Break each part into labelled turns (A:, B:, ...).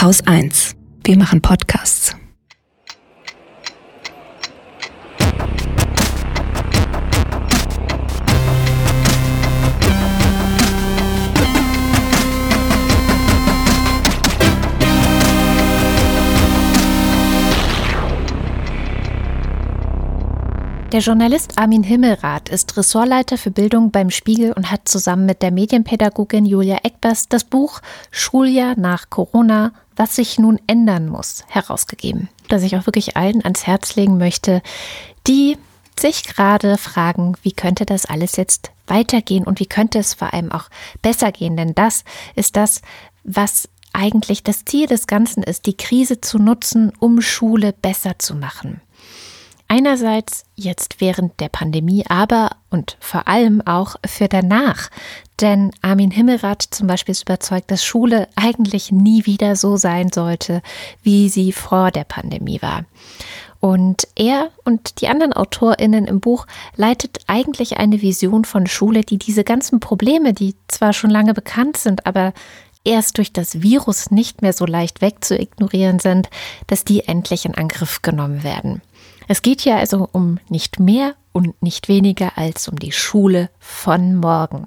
A: Haus 1. Wir machen Podcasts.
B: Der Journalist Armin Himmelrath ist Ressortleiter für Bildung beim Spiegel und hat zusammen mit der Medienpädagogin Julia Eckbers das Buch Schuljahr nach Corona, was sich nun ändern muss, herausgegeben. Das ich auch wirklich allen ans Herz legen möchte, die sich gerade fragen, wie könnte das alles jetzt weitergehen und wie könnte es vor allem auch besser gehen. Denn das ist das, was eigentlich das Ziel des Ganzen ist, die Krise zu nutzen, um Schule besser zu machen. Einerseits jetzt während der Pandemie, aber und vor allem auch für danach. Denn Armin Himmelrath zum Beispiel ist überzeugt, dass Schule eigentlich nie wieder so sein sollte, wie sie vor der Pandemie war. Und er und die anderen AutorInnen im Buch leitet eigentlich eine Vision von Schule, die diese ganzen Probleme, die zwar schon lange bekannt sind, aber erst durch das Virus nicht mehr so leicht wegzuignorieren sind, dass die endlich in Angriff genommen werden. Es geht hier also um nicht mehr und nicht weniger als um die Schule von morgen.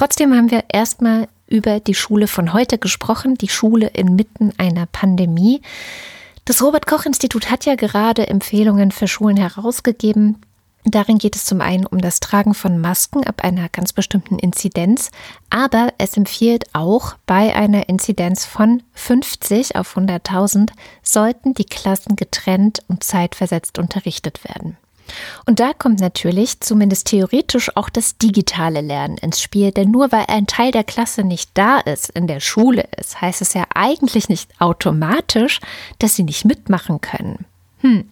B: Trotzdem haben wir erstmal über die Schule von heute gesprochen, die Schule inmitten einer Pandemie. Das Robert Koch Institut hat ja gerade Empfehlungen für Schulen herausgegeben, Darin geht es zum einen um das Tragen von Masken ab einer ganz bestimmten Inzidenz, aber es empfiehlt auch, bei einer Inzidenz von 50 auf 100.000 sollten die Klassen getrennt und zeitversetzt unterrichtet werden. Und da kommt natürlich zumindest theoretisch auch das digitale Lernen ins Spiel, denn nur weil ein Teil der Klasse nicht da ist, in der Schule ist, heißt es ja eigentlich nicht automatisch, dass sie nicht mitmachen können. Hm.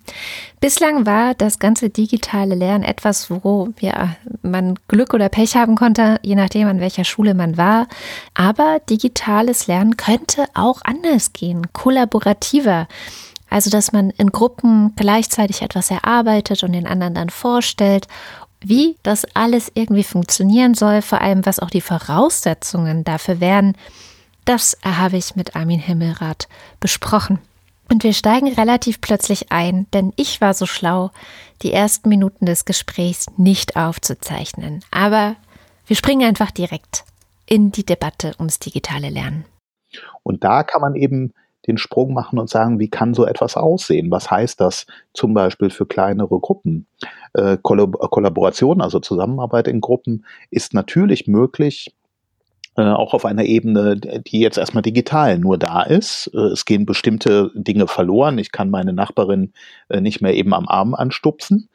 B: Bislang war das ganze digitale Lernen etwas, wo ja, man Glück oder Pech haben konnte, je nachdem, an welcher Schule man war. Aber digitales Lernen könnte auch anders gehen, kollaborativer. Also, dass man in Gruppen gleichzeitig etwas erarbeitet und den anderen dann vorstellt. Wie das alles irgendwie funktionieren soll, vor allem was auch die Voraussetzungen dafür wären, das habe ich mit Armin Himmelrath besprochen. Und wir steigen relativ plötzlich ein, denn ich war so schlau, die ersten Minuten des Gesprächs nicht aufzuzeichnen. Aber wir springen einfach direkt in die Debatte ums digitale Lernen.
C: Und da kann man eben den Sprung machen und sagen, wie kann so etwas aussehen? Was heißt das zum Beispiel für kleinere Gruppen? Äh, Kollaboration, also Zusammenarbeit in Gruppen, ist natürlich möglich, äh, auch auf einer Ebene, die jetzt erstmal digital nur da ist. Äh, es gehen bestimmte Dinge verloren. Ich kann meine Nachbarin äh, nicht mehr eben am Arm anstupsen.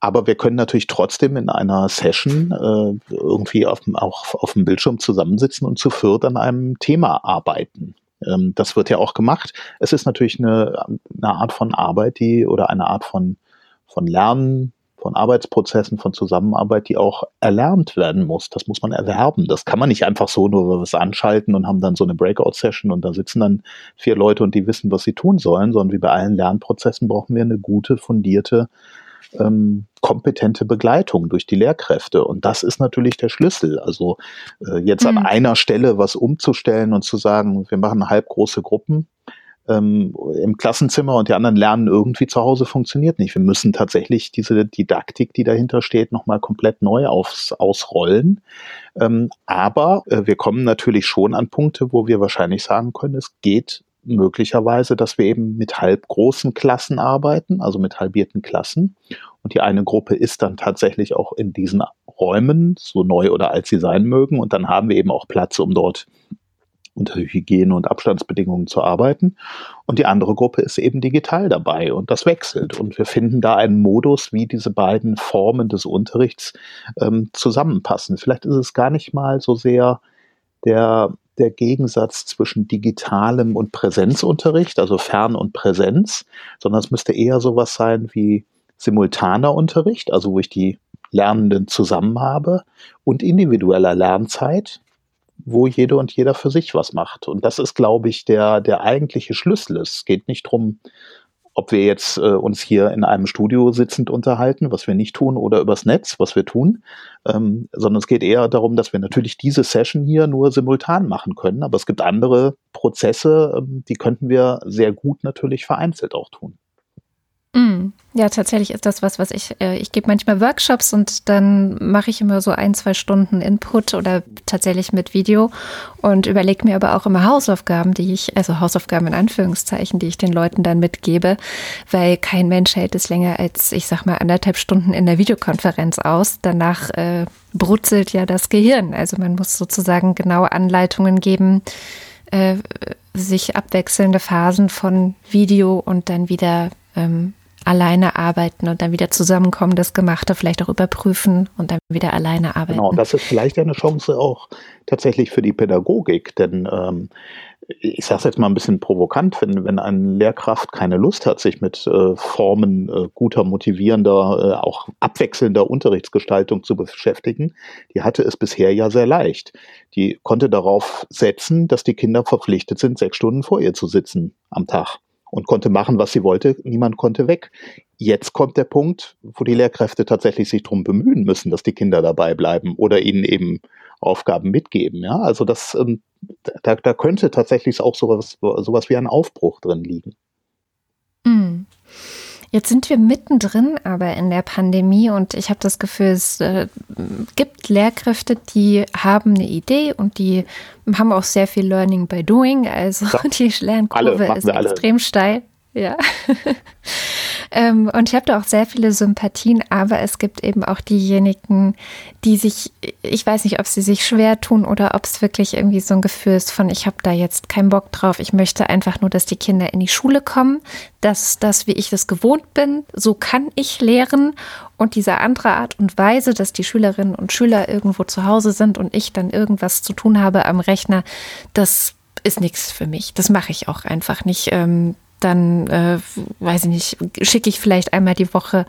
C: Aber wir können natürlich trotzdem in einer Session irgendwie auf, auch auf dem Bildschirm zusammensitzen und zu viert an einem Thema arbeiten. Ähm, das wird ja auch gemacht. Es ist natürlich eine, eine Art von Arbeit, die oder eine Art von, von Lernen, von Arbeitsprozessen, von Zusammenarbeit, die auch erlernt werden muss. Das muss man erwerben. Das kann man nicht einfach so nur was anschalten und haben dann so eine Breakout-Session und da sitzen dann vier Leute und die wissen, was sie tun sollen, sondern wie bei allen Lernprozessen brauchen wir eine gute, fundierte, ähm, kompetente Begleitung durch die Lehrkräfte. Und das ist natürlich der Schlüssel. Also äh, jetzt mhm. an einer Stelle was umzustellen und zu sagen, wir machen halbgroße Gruppen, ähm, im Klassenzimmer und die anderen lernen irgendwie zu Hause funktioniert nicht. Wir müssen tatsächlich diese Didaktik, die dahinter steht, nochmal komplett neu aufs, ausrollen. Ähm, aber äh, wir kommen natürlich schon an Punkte, wo wir wahrscheinlich sagen können, es geht möglicherweise, dass wir eben mit halb großen Klassen arbeiten, also mit halbierten Klassen. Und die eine Gruppe ist dann tatsächlich auch in diesen Räumen, so neu oder alt sie sein mögen. Und dann haben wir eben auch Platz, um dort unter Hygiene- und Abstandsbedingungen zu arbeiten. Und die andere Gruppe ist eben digital dabei und das wechselt. Und wir finden da einen Modus, wie diese beiden Formen des Unterrichts ähm, zusammenpassen. Vielleicht ist es gar nicht mal so sehr der, der Gegensatz zwischen digitalem und Präsenzunterricht, also Fern- und Präsenz, sondern es müsste eher sowas sein wie simultaner Unterricht, also wo ich die Lernenden zusammen habe und individueller Lernzeit, wo jede und jeder für sich was macht. Und das ist, glaube ich, der, der eigentliche Schlüssel. Es geht nicht darum, ob wir jetzt äh, uns hier in einem Studio sitzend unterhalten, was wir nicht tun, oder übers Netz, was wir tun, ähm, sondern es geht eher darum, dass wir natürlich diese Session hier nur simultan machen können, aber es gibt andere Prozesse, ähm, die könnten wir sehr gut natürlich vereinzelt auch tun.
B: Ja, tatsächlich ist das was, was ich, äh, ich gebe manchmal Workshops und dann mache ich immer so ein, zwei Stunden Input oder tatsächlich mit Video und überlege mir aber auch immer Hausaufgaben, die ich, also Hausaufgaben in Anführungszeichen, die ich den Leuten dann mitgebe, weil kein Mensch hält es länger als, ich sag mal, anderthalb Stunden in der Videokonferenz aus. Danach äh, brutzelt ja das Gehirn. Also man muss sozusagen genaue Anleitungen geben, äh, sich abwechselnde Phasen von Video und dann wieder ähm, alleine arbeiten und dann wieder zusammenkommen, das Gemachte vielleicht auch überprüfen und dann wieder alleine arbeiten.
C: Genau, das ist vielleicht eine Chance auch tatsächlich für die Pädagogik, denn ähm, ich sage es jetzt mal ein bisschen provokant, wenn, wenn eine Lehrkraft keine Lust hat, sich mit äh, Formen äh, guter, motivierender, äh, auch abwechselnder Unterrichtsgestaltung zu beschäftigen, die hatte es bisher ja sehr leicht. Die konnte darauf setzen, dass die Kinder verpflichtet sind, sechs Stunden vor ihr zu sitzen am Tag und konnte machen, was sie wollte. Niemand konnte weg. Jetzt kommt der Punkt, wo die Lehrkräfte tatsächlich sich darum bemühen müssen, dass die Kinder dabei bleiben oder ihnen eben Aufgaben mitgeben. Ja, also das, ähm, da, da könnte tatsächlich auch sowas, sowas wie ein Aufbruch drin liegen.
B: Jetzt sind wir mittendrin aber in der Pandemie und ich habe das Gefühl, es äh, gibt Lehrkräfte, die haben eine Idee und die haben auch sehr viel Learning by Doing. Also die Lernkurve ist extrem steil. Ja. ähm, und ich habe da auch sehr viele Sympathien, aber es gibt eben auch diejenigen, die sich, ich weiß nicht, ob sie sich schwer tun oder ob es wirklich irgendwie so ein Gefühl ist von, ich habe da jetzt keinen Bock drauf, ich möchte einfach nur, dass die Kinder in die Schule kommen, dass das, wie ich das gewohnt bin, so kann ich lehren und diese andere Art und Weise, dass die Schülerinnen und Schüler irgendwo zu Hause sind und ich dann irgendwas zu tun habe am Rechner, das ist nichts für mich. Das mache ich auch einfach nicht. Ähm, dann, äh, weiß ich nicht, schicke ich vielleicht einmal die Woche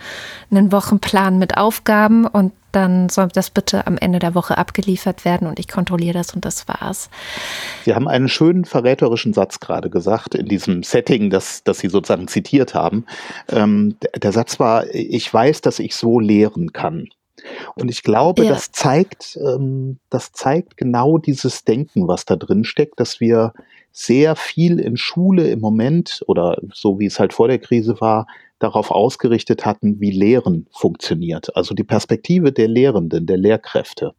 B: einen Wochenplan mit Aufgaben und dann soll das bitte am Ende der Woche abgeliefert werden und ich kontrolliere das und das war's.
C: Sie haben einen schönen verräterischen Satz gerade gesagt in diesem Setting, das, das Sie sozusagen zitiert haben. Ähm, der Satz war, ich weiß, dass ich so lehren kann. Und ich glaube, ja. das zeigt, ähm, das zeigt genau dieses Denken, was da drin steckt, dass wir sehr viel in Schule im Moment oder so wie es halt vor der Krise war, darauf ausgerichtet hatten, wie Lehren funktioniert. Also die Perspektive der Lehrenden, der Lehrkräfte.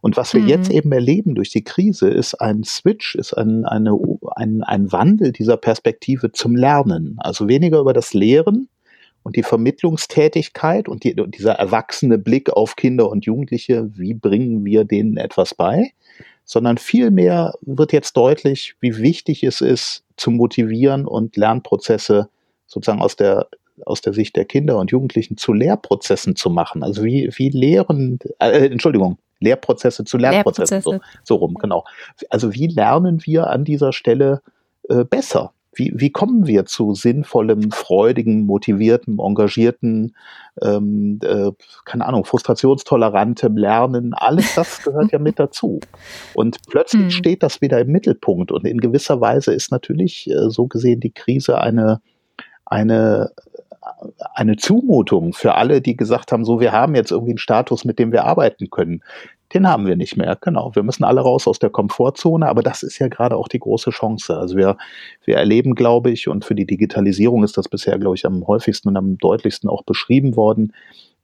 C: Und was wir mhm. jetzt eben erleben durch die Krise, ist ein Switch, ist ein, eine, ein, ein Wandel dieser Perspektive zum Lernen. Also weniger über das Lehren und die Vermittlungstätigkeit und, die, und dieser erwachsene Blick auf Kinder und Jugendliche, wie bringen wir denen etwas bei, sondern vielmehr wird jetzt deutlich, wie wichtig es ist, zu motivieren und Lernprozesse sozusagen aus der aus der Sicht der Kinder und Jugendlichen zu Lehrprozessen zu machen. Also wie, wie Lehren, äh, Entschuldigung, Lehrprozesse zu Lernprozessen, Lehrprozesse. So, so rum, genau. Also wie lernen wir an dieser Stelle äh, besser? Wie, wie kommen wir zu sinnvollem, freudigen, motivierten, engagierten, ähm, äh, keine Ahnung, frustrationstolerantem Lernen? Alles das gehört ja mit dazu. Und plötzlich hm. steht das wieder im Mittelpunkt. Und in gewisser Weise ist natürlich äh, so gesehen die Krise eine, eine eine Zumutung für alle, die gesagt haben, so wir haben jetzt irgendwie einen Status, mit dem wir arbeiten können den haben wir nicht mehr. Genau. Wir müssen alle raus aus der Komfortzone, aber das ist ja gerade auch die große Chance. Also wir, wir erleben, glaube ich, und für die Digitalisierung ist das bisher, glaube ich, am häufigsten und am deutlichsten auch beschrieben worden.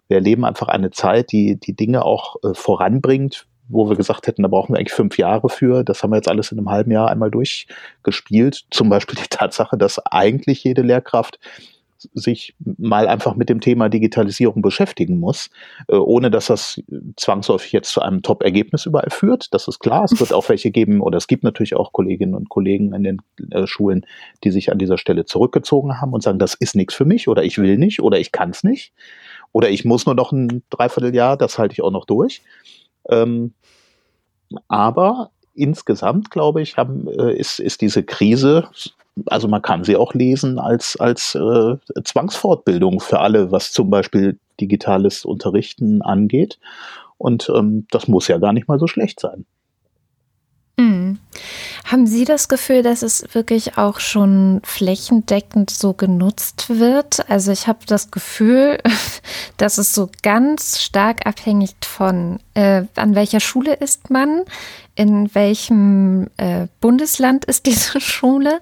C: Wir erleben einfach eine Zeit, die die Dinge auch äh, voranbringt, wo wir gesagt hätten, da brauchen wir eigentlich fünf Jahre für. Das haben wir jetzt alles in einem halben Jahr einmal durchgespielt. Zum Beispiel die Tatsache, dass eigentlich jede Lehrkraft sich mal einfach mit dem Thema Digitalisierung beschäftigen muss, äh, ohne dass das zwangsläufig jetzt zu einem Top-Ergebnis überall führt. Das ist klar. Es wird auch welche geben, oder es gibt natürlich auch Kolleginnen und Kollegen in den äh, Schulen, die sich an dieser Stelle zurückgezogen haben und sagen, das ist nichts für mich oder ich will nicht oder ich kann es nicht oder ich muss nur noch ein Dreivierteljahr, das halte ich auch noch durch. Ähm, aber insgesamt, glaube ich, haben, äh, ist, ist diese Krise also man kann sie auch lesen als, als äh, Zwangsfortbildung für alle, was zum Beispiel digitales Unterrichten angeht. Und ähm, das muss ja gar nicht mal so schlecht sein.
B: Haben Sie das Gefühl, dass es wirklich auch schon flächendeckend so genutzt wird? Also ich habe das Gefühl, dass es so ganz stark abhängig von, äh, an welcher Schule ist man, in welchem äh, Bundesland ist diese Schule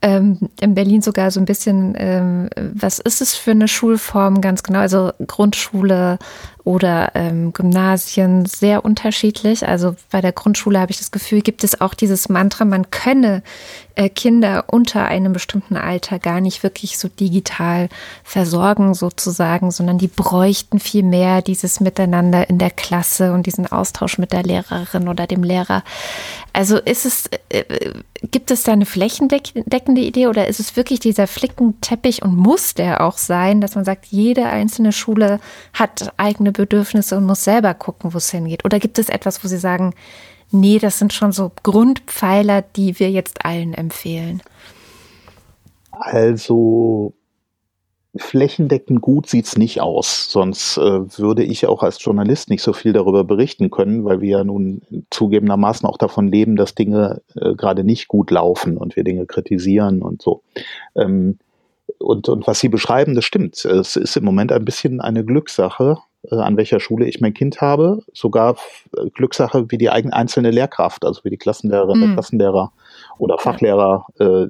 B: ähm, in Berlin sogar so ein bisschen, ähm, was ist es für eine Schulform ganz genau? Also Grundschule oder ähm, Gymnasien sehr unterschiedlich. Also bei der Grundschule habe ich das Gefühl, gibt es auch dieses Mantra, man könne Kinder unter einem bestimmten Alter gar nicht wirklich so digital versorgen sozusagen, sondern die bräuchten viel mehr dieses Miteinander in der Klasse und diesen Austausch mit der Lehrerin oder dem Lehrer. Also ist es, äh, gibt es da eine flächendeckende Idee oder ist es wirklich dieser Flickenteppich und muss der auch sein, dass man sagt, jede einzelne Schule hat eigene Bedürfnisse und muss selber gucken, wo es hingeht? Oder gibt es etwas, wo Sie sagen, nee, das sind schon so Grundpfeiler, die wir jetzt allen empfehlen?
C: Also flächendeckend gut sieht es nicht aus. Sonst äh, würde ich auch als Journalist nicht so viel darüber berichten können, weil wir ja nun zugegebenermaßen auch davon leben, dass Dinge äh, gerade nicht gut laufen und wir Dinge kritisieren und so. Ähm, und, und was Sie beschreiben, das stimmt. Es ist im Moment ein bisschen eine Glückssache, an welcher Schule ich mein Kind habe. Sogar äh, Glückssache wie die eigene einzelne Lehrkraft, also wie die Klassenlehrerin, mhm. der Klassenlehrer oder Fachlehrer äh,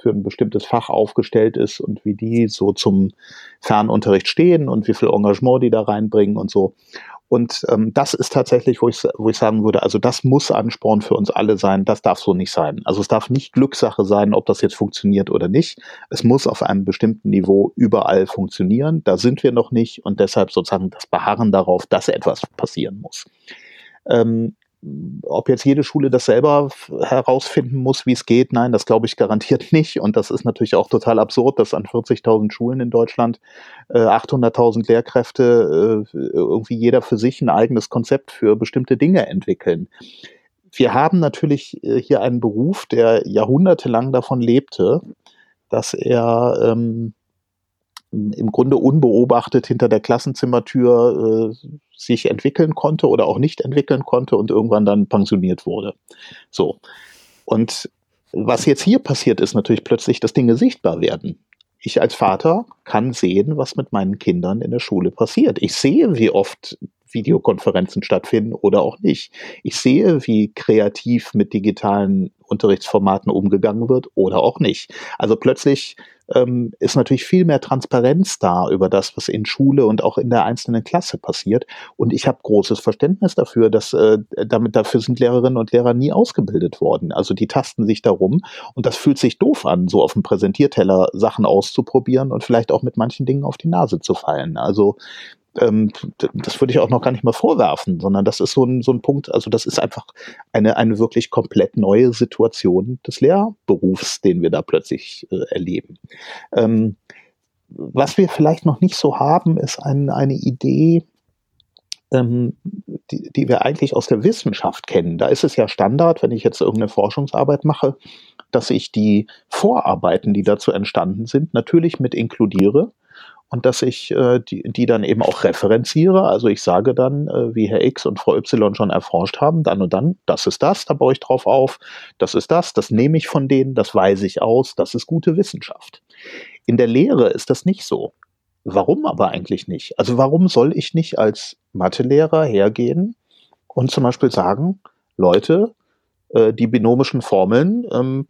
C: für ein bestimmtes Fach aufgestellt ist und wie die so zum Fernunterricht stehen und wie viel Engagement die da reinbringen und so. Und ähm, das ist tatsächlich, wo ich, wo ich sagen würde, also das muss Ansporn für uns alle sein, das darf so nicht sein. Also es darf nicht Glückssache sein, ob das jetzt funktioniert oder nicht. Es muss auf einem bestimmten Niveau überall funktionieren. Da sind wir noch nicht und deshalb sozusagen das Beharren darauf, dass etwas passieren muss. Ähm, ob jetzt jede Schule das selber herausfinden muss, wie es geht, nein, das glaube ich garantiert nicht. Und das ist natürlich auch total absurd, dass an 40.000 Schulen in Deutschland äh, 800.000 Lehrkräfte äh, irgendwie jeder für sich ein eigenes Konzept für bestimmte Dinge entwickeln. Wir haben natürlich äh, hier einen Beruf, der jahrhundertelang davon lebte, dass er ähm, im Grunde unbeobachtet hinter der Klassenzimmertür äh, sich entwickeln konnte oder auch nicht entwickeln konnte und irgendwann dann pensioniert wurde. So. Und was jetzt hier passiert, ist natürlich plötzlich, dass Dinge sichtbar werden. Ich als Vater kann sehen, was mit meinen Kindern in der Schule passiert. Ich sehe, wie oft Videokonferenzen stattfinden oder auch nicht. Ich sehe, wie kreativ mit digitalen Unterrichtsformaten umgegangen wird oder auch nicht. Also plötzlich ähm, ist natürlich viel mehr Transparenz da über das, was in Schule und auch in der einzelnen Klasse passiert. Und ich habe großes Verständnis dafür, dass äh, damit dafür sind Lehrerinnen und Lehrer nie ausgebildet worden. Also die tasten sich darum und das fühlt sich doof an, so auf dem Präsentierteller Sachen auszuprobieren und vielleicht auch mit manchen Dingen auf die Nase zu fallen. Also ähm, das würde ich auch noch gar nicht mal vorwerfen, sondern das ist so ein, so ein Punkt, also das ist einfach eine, eine wirklich komplett neue Situation des Lehrberufs, den wir da plötzlich äh, erleben. Ähm, was wir vielleicht noch nicht so haben, ist ein, eine Idee, ähm, die, die wir eigentlich aus der Wissenschaft kennen. Da ist es ja Standard, wenn ich jetzt irgendeine Forschungsarbeit mache, dass ich die Vorarbeiten, die dazu entstanden sind, natürlich mit inkludiere und dass ich äh, die, die dann eben auch referenziere. Also ich sage dann, äh, wie Herr X und Frau Y schon erforscht haben, dann und dann, das ist das, da baue ich drauf auf, das ist das, das nehme ich von denen, das weise ich aus, das ist gute Wissenschaft. In der Lehre ist das nicht so. Warum aber eigentlich nicht? Also warum soll ich nicht als Mathelehrer hergehen und zum Beispiel sagen, Leute, äh, die binomischen Formeln, ähm,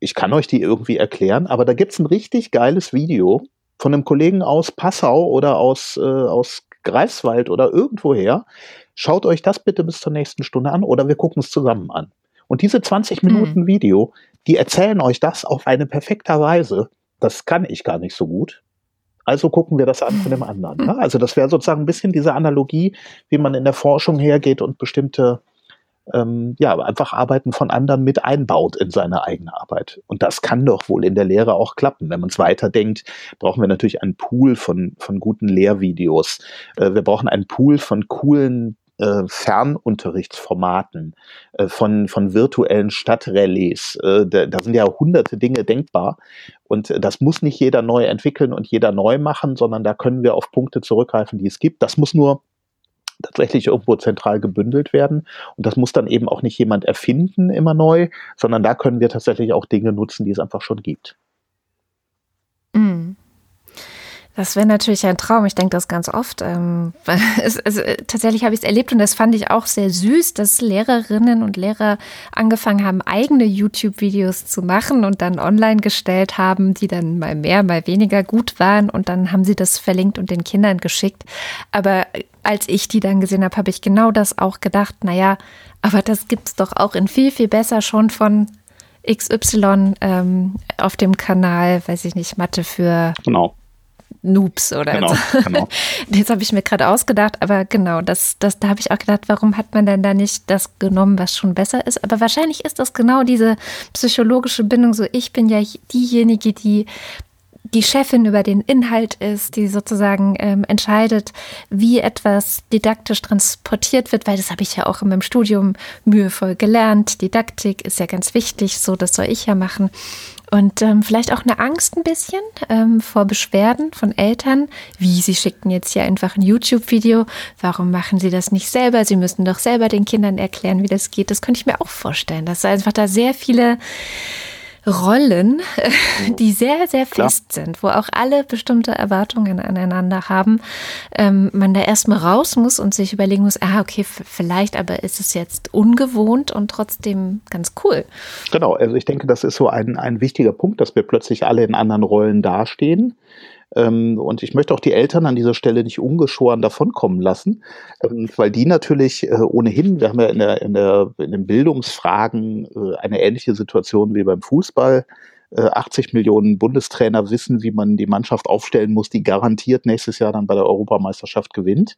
C: ich kann euch die irgendwie erklären, aber da gibt's ein richtig geiles Video, von einem Kollegen aus Passau oder aus, äh, aus Greifswald oder irgendwoher. Schaut euch das bitte bis zur nächsten Stunde an oder wir gucken es zusammen an. Und diese 20 mhm. Minuten mhm. Video, die erzählen euch das auf eine perfekte Weise. Das kann ich gar nicht so gut. Also gucken wir das an von dem anderen. Ne? Also das wäre sozusagen ein bisschen diese Analogie, wie man in der Forschung hergeht und bestimmte ähm, ja, einfach Arbeiten von anderen mit einbaut in seine eigene Arbeit. Und das kann doch wohl in der Lehre auch klappen. Wenn man es weiterdenkt, brauchen wir natürlich einen Pool von, von guten Lehrvideos. Äh, wir brauchen einen Pool von coolen äh, Fernunterrichtsformaten, äh, von, von virtuellen Stadtrelais. Äh, da, da, sind ja hunderte Dinge denkbar. Und das muss nicht jeder neu entwickeln und jeder neu machen, sondern da können wir auf Punkte zurückgreifen, die es gibt. Das muss nur tatsächlich irgendwo zentral gebündelt werden. Und das muss dann eben auch nicht jemand erfinden immer neu, sondern da können wir tatsächlich auch Dinge nutzen, die es einfach schon gibt.
B: Mhm. Das wäre natürlich ein Traum. Ich denke das ganz oft. Ähm, es, also, tatsächlich habe ich es erlebt und das fand ich auch sehr süß, dass Lehrerinnen und Lehrer angefangen haben, eigene YouTube-Videos zu machen und dann online gestellt haben, die dann mal mehr, mal weniger gut waren und dann haben sie das verlinkt und den Kindern geschickt. Aber als ich die dann gesehen habe, habe ich genau das auch gedacht. Naja, aber das gibt es doch auch in viel, viel besser schon von XY ähm, auf dem Kanal, weiß ich nicht, Mathe für
C: genau.
B: Noobs oder genau, so. Genau. Das habe ich mir gerade ausgedacht, aber genau, das, das, da habe ich auch gedacht, warum hat man denn da nicht das genommen, was schon besser ist? Aber wahrscheinlich ist das genau diese psychologische Bindung, so ich bin ja diejenige, die die Chefin über den Inhalt ist, die sozusagen ähm, entscheidet, wie etwas didaktisch transportiert wird, weil das habe ich ja auch in meinem Studium mühevoll gelernt. Didaktik ist ja ganz wichtig, so das soll ich ja machen. Und ähm, vielleicht auch eine Angst ein bisschen ähm, vor Beschwerden von Eltern. Wie, sie schickten jetzt hier einfach ein YouTube-Video. Warum machen sie das nicht selber? Sie müssen doch selber den Kindern erklären, wie das geht. Das könnte ich mir auch vorstellen, dass einfach da sehr viele Rollen, die sehr, sehr fest Klar. sind, wo auch alle bestimmte Erwartungen aneinander haben, ähm, man da erstmal raus muss und sich überlegen muss, ah, okay, vielleicht aber ist es jetzt ungewohnt und trotzdem ganz cool.
C: Genau, also ich denke, das ist so ein, ein wichtiger Punkt, dass wir plötzlich alle in anderen Rollen dastehen. Ähm, und ich möchte auch die Eltern an dieser Stelle nicht ungeschoren davonkommen lassen, ähm, weil die natürlich äh, ohnehin, wir haben ja in, der, in, der, in den Bildungsfragen äh, eine ähnliche Situation wie beim Fußball. 80 äh, Millionen Bundestrainer wissen, wie man die Mannschaft aufstellen muss, die garantiert nächstes Jahr dann bei der Europameisterschaft gewinnt.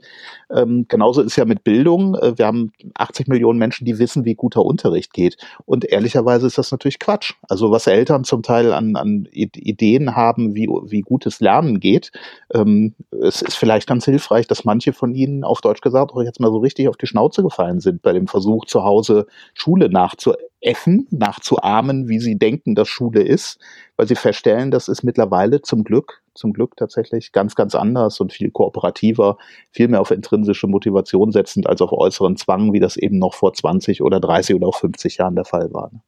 C: Ähm, genauso ist ja mit Bildung. Äh, wir haben 80 Millionen Menschen, die wissen, wie guter Unterricht geht. Und ehrlicherweise ist das natürlich Quatsch. Also was Eltern zum Teil an, an Ideen haben, wie, wie gutes Lernen geht, ähm, es ist vielleicht ganz hilfreich, dass manche von ihnen auf Deutsch gesagt auch jetzt mal so richtig auf die Schnauze gefallen sind bei dem Versuch, zu Hause Schule nachzuessen nachzuäffen, nachzuahmen, wie sie denken, dass Schule ist, weil sie feststellen, das ist mittlerweile zum Glück, zum Glück tatsächlich ganz, ganz anders und viel kooperativer, viel mehr auf intrinsische Motivation setzend als auf äußeren Zwang, wie das eben noch vor 20 oder 30 oder auch 50 Jahren der Fall war. Ne?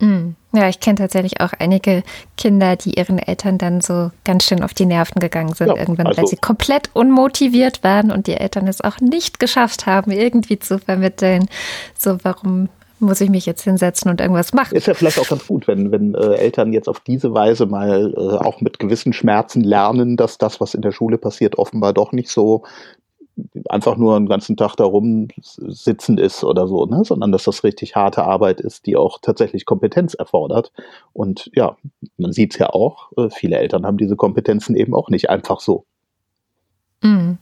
B: Hm. Ja, ich kenne tatsächlich auch einige Kinder, die ihren Eltern dann so ganz schön auf die Nerven gegangen sind, ja, irgendwann, also, weil sie komplett unmotiviert waren und die Eltern es auch nicht geschafft haben, irgendwie zu vermitteln. So, warum muss ich mich jetzt hinsetzen und irgendwas machen.
C: Ist ja vielleicht auch ganz gut, wenn, wenn äh, Eltern jetzt auf diese Weise mal äh, auch mit gewissen Schmerzen lernen, dass das, was in der Schule passiert, offenbar doch nicht so einfach nur einen ganzen Tag da rumsitzen ist oder so, ne? sondern dass das richtig harte Arbeit ist, die auch tatsächlich Kompetenz erfordert. Und ja, man sieht es ja auch, äh, viele Eltern haben diese Kompetenzen eben auch nicht einfach so.
B: Mhm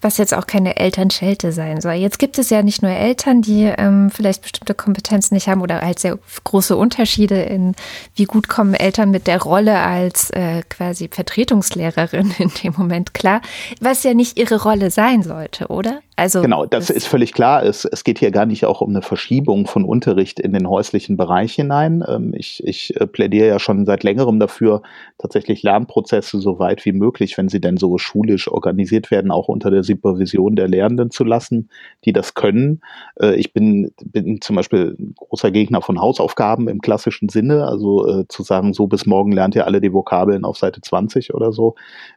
B: was jetzt auch keine Elternschelte sein soll. Jetzt gibt es ja nicht nur Eltern, die ähm, vielleicht bestimmte Kompetenzen nicht haben oder halt sehr große Unterschiede in, wie gut kommen Eltern mit der Rolle als äh, quasi Vertretungslehrerin in dem Moment klar, was ja nicht ihre Rolle sein sollte, oder?
C: Also genau, das, das ist völlig klar. Es, es geht hier gar nicht auch um eine Verschiebung von Unterricht in den häuslichen Bereich hinein. Ähm, ich, ich äh, plädiere ja schon seit längerem dafür, tatsächlich Lernprozesse so weit wie möglich, wenn sie denn so schulisch organisiert werden, auch unter der Supervision der Lehrenden zu lassen, die das können. Äh, ich bin, bin zum Beispiel großer Gegner von Hausaufgaben im klassischen Sinne, also äh, zu sagen, so bis morgen lernt ihr alle die Vokabeln auf Seite 20 oder so.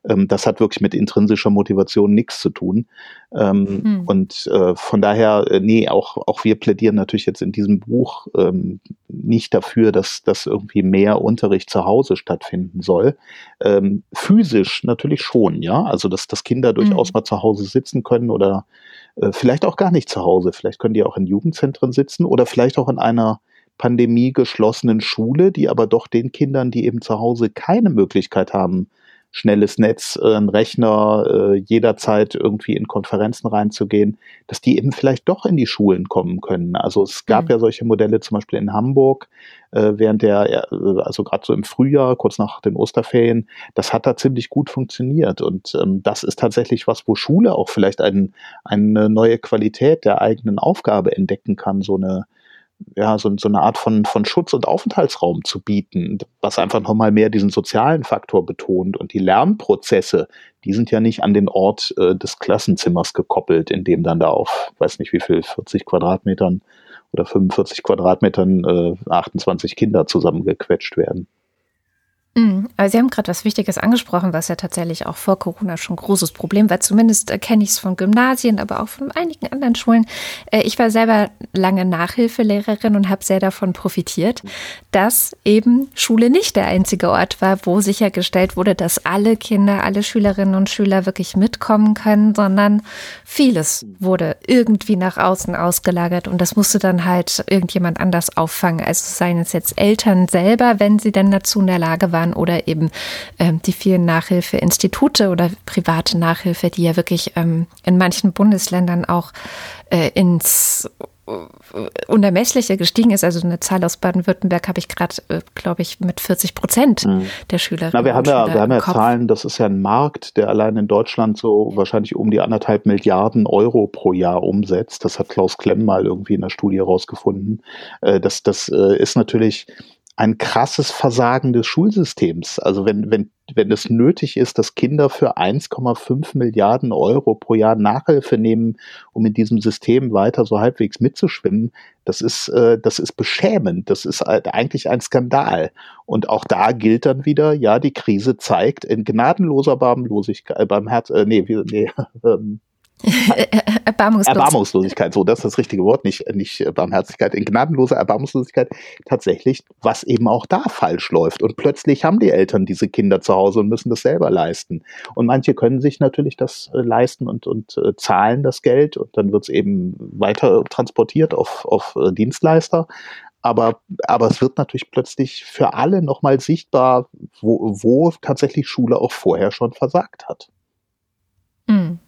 C: Ähm, das hat wirklich mit intrinsischer Motivation nichts zu tun. Ähm, mhm. Und äh, von daher, äh, nee, auch, auch wir plädieren natürlich jetzt in diesem Buch ähm, nicht dafür, dass, dass irgendwie mehr Unterricht zu Hause stattfinden soll. Ähm, physisch natürlich schon, ja. Also dass, dass Kinder durchaus mhm. mal zu Hause sitzen können oder äh, vielleicht auch gar nicht zu Hause. Vielleicht können die auch in Jugendzentren sitzen oder vielleicht auch in einer Pandemie geschlossenen Schule, die aber doch den Kindern, die eben zu Hause keine Möglichkeit haben, schnelles Netz, äh, ein Rechner, äh, jederzeit irgendwie in Konferenzen reinzugehen, dass die eben vielleicht doch in die Schulen kommen können. Also es gab mhm. ja solche Modelle zum Beispiel in Hamburg äh, während der, also gerade so im Frühjahr, kurz nach den Osterferien, das hat da ziemlich gut funktioniert. Und ähm, das ist tatsächlich was, wo Schule auch vielleicht ein, eine neue Qualität der eigenen Aufgabe entdecken kann, so eine ja, so, so eine Art von, von Schutz- und Aufenthaltsraum zu bieten, was einfach nochmal mehr diesen sozialen Faktor betont. Und die Lernprozesse, die sind ja nicht an den Ort äh, des Klassenzimmers gekoppelt, in dem dann da auf, weiß nicht wie viel, 40 Quadratmetern oder 45 Quadratmetern äh, 28 Kinder zusammengequetscht werden.
B: Mhm. Aber Sie haben gerade was Wichtiges angesprochen, was ja tatsächlich auch vor Corona schon ein großes Problem war. Zumindest äh, kenne ich es von Gymnasien, aber auch von einigen anderen Schulen. Äh, ich war selber lange Nachhilfelehrerin und habe sehr davon profitiert, dass eben Schule nicht der einzige Ort war, wo sichergestellt wurde, dass alle Kinder, alle Schülerinnen und Schüler wirklich mitkommen können, sondern vieles wurde irgendwie nach außen ausgelagert und das musste dann halt irgendjemand anders auffangen. Also seien es jetzt Eltern selber, wenn sie denn dazu in der Lage waren, waren oder eben ähm, die vielen Nachhilfeinstitute oder private Nachhilfe, die ja wirklich ähm, in manchen Bundesländern auch äh, ins äh, unermessliche gestiegen ist. Also eine Zahl aus Baden-Württemberg habe ich gerade, äh, glaube ich, mit 40 Prozent mhm. der Schüler.
C: Na, wir haben ja, wir haben ja Zahlen, das ist ja ein Markt, der allein in Deutschland so wahrscheinlich um die anderthalb Milliarden Euro pro Jahr umsetzt. Das hat Klaus Klemm mal irgendwie in der Studie herausgefunden. Äh, das, das ist natürlich ein krasses Versagen des Schulsystems. Also wenn, wenn, wenn es nötig ist, dass Kinder für 1,5 Milliarden Euro pro Jahr Nachhilfe nehmen, um in diesem System weiter so halbwegs mitzuschwimmen, das ist, äh, das ist beschämend. Das ist halt eigentlich ein Skandal. Und auch da gilt dann wieder, ja, die Krise zeigt in gnadenloser Barmlosigkeit, äh, beim Herz, äh, nee, nee, ähm, Erbarmungslosigkeit. Erbarmungslosigkeit, so das ist das richtige Wort, nicht, nicht Barmherzigkeit, in gnadenloser Erbarmungslosigkeit tatsächlich, was eben auch da falsch läuft. Und plötzlich haben die Eltern diese Kinder zu Hause und müssen das selber leisten. Und manche können sich natürlich das äh, leisten und, und äh, zahlen das Geld und dann wird es eben weiter transportiert auf, auf äh, Dienstleister. Aber, aber es wird natürlich plötzlich für alle nochmal sichtbar, wo, wo tatsächlich Schule auch vorher schon versagt hat.
B: Mhm.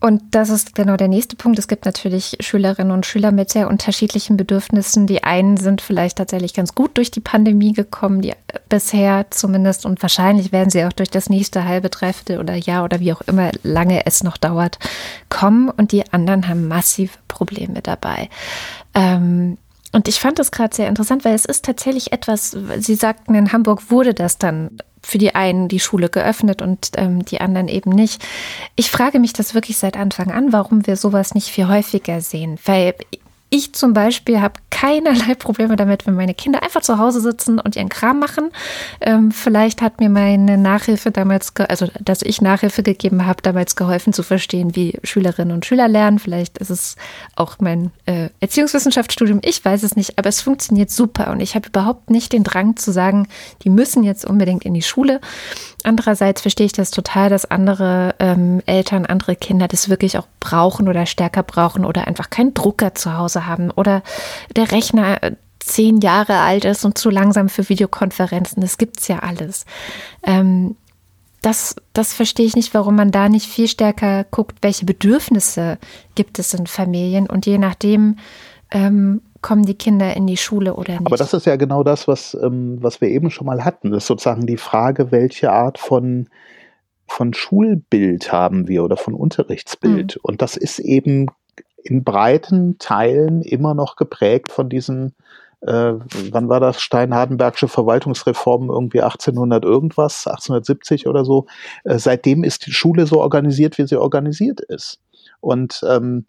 B: Und das ist genau der nächste Punkt. Es gibt natürlich Schülerinnen und Schüler mit sehr unterschiedlichen Bedürfnissen. Die einen sind vielleicht tatsächlich ganz gut durch die Pandemie gekommen, die bisher zumindest und wahrscheinlich werden sie auch durch das nächste halbe Dreiviertel oder Jahr oder wie auch immer lange es noch dauert, kommen und die anderen haben massive Probleme dabei. Ähm, und ich fand das gerade sehr interessant, weil es ist tatsächlich etwas, Sie sagten, in Hamburg wurde das dann für die einen die Schule geöffnet und ähm, die anderen eben nicht. Ich frage mich das wirklich seit Anfang an, warum wir sowas nicht viel häufiger sehen. Weil ich zum Beispiel habe keinerlei Probleme damit, wenn meine Kinder einfach zu Hause sitzen und ihren Kram machen. Ähm, vielleicht hat mir meine Nachhilfe damals, also dass ich Nachhilfe gegeben habe, damals geholfen zu verstehen, wie Schülerinnen und Schüler lernen. Vielleicht ist es auch mein äh, Erziehungswissenschaftsstudium, ich weiß es nicht, aber es funktioniert super und ich habe überhaupt nicht den Drang zu sagen, die müssen jetzt unbedingt in die Schule. Andererseits verstehe ich das total, dass andere ähm, Eltern, andere Kinder das wirklich auch brauchen oder stärker brauchen oder einfach keinen Drucker zu Hause haben oder der Rechner äh, zehn Jahre alt ist und zu langsam für Videokonferenzen. Das gibt es ja alles. Ähm, das, das verstehe ich nicht, warum man da nicht viel stärker guckt, welche Bedürfnisse gibt es in Familien und je nachdem ähm, kommen die Kinder in die Schule oder nicht.
C: Aber das ist ja genau das, was, ähm, was wir eben schon mal hatten. Das ist sozusagen die Frage, welche Art von, von Schulbild haben wir oder von Unterrichtsbild. Mhm. Und das ist eben in breiten Teilen immer noch geprägt von diesen äh, wann war das Steinhardenbergsche Verwaltungsreform irgendwie 1800 irgendwas, 1870 oder so. Äh, seitdem ist die Schule so organisiert, wie sie organisiert ist. Und ähm,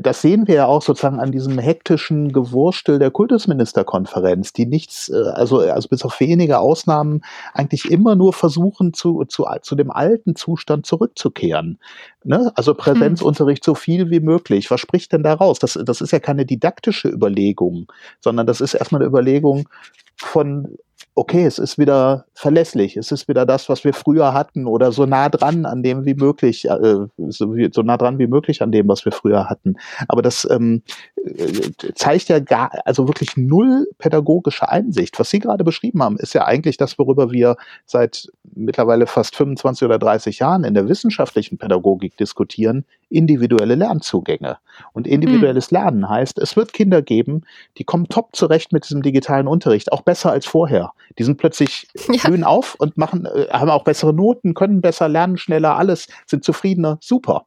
C: das sehen wir ja auch sozusagen an diesem hektischen Gewurstel der Kultusministerkonferenz, die nichts, äh, also, also bis auf wenige Ausnahmen eigentlich immer nur versuchen, zu, zu, zu dem alten Zustand zurückzukehren. Ne? Also Präsenzunterricht so viel wie möglich. Was spricht denn daraus? Das, das ist ja keine didaktische Überlegung, sondern das ist erstmal eine Überlegung von okay, es ist wieder verlässlich, es ist wieder das, was wir früher hatten oder so nah dran an dem wie möglich, äh, so, so, nah dran wie möglich an dem, was wir früher hatten. Aber das ähm, äh, zeigt ja gar, also wirklich null pädagogische Einsicht. Was Sie gerade beschrieben haben, ist ja eigentlich das, worüber wir seit mittlerweile fast 25 oder 30 Jahren in der wissenschaftlichen Pädagogik diskutieren, individuelle Lernzugänge. Und individuelles mhm. Lernen heißt, es wird Kinder geben, die kommen top zurecht mit diesem digitalen Unterricht, auch besser als vorher. Die sind plötzlich ja. blühen auf und machen, äh, haben auch bessere Noten, können besser lernen, schneller, alles, sind zufriedener, super.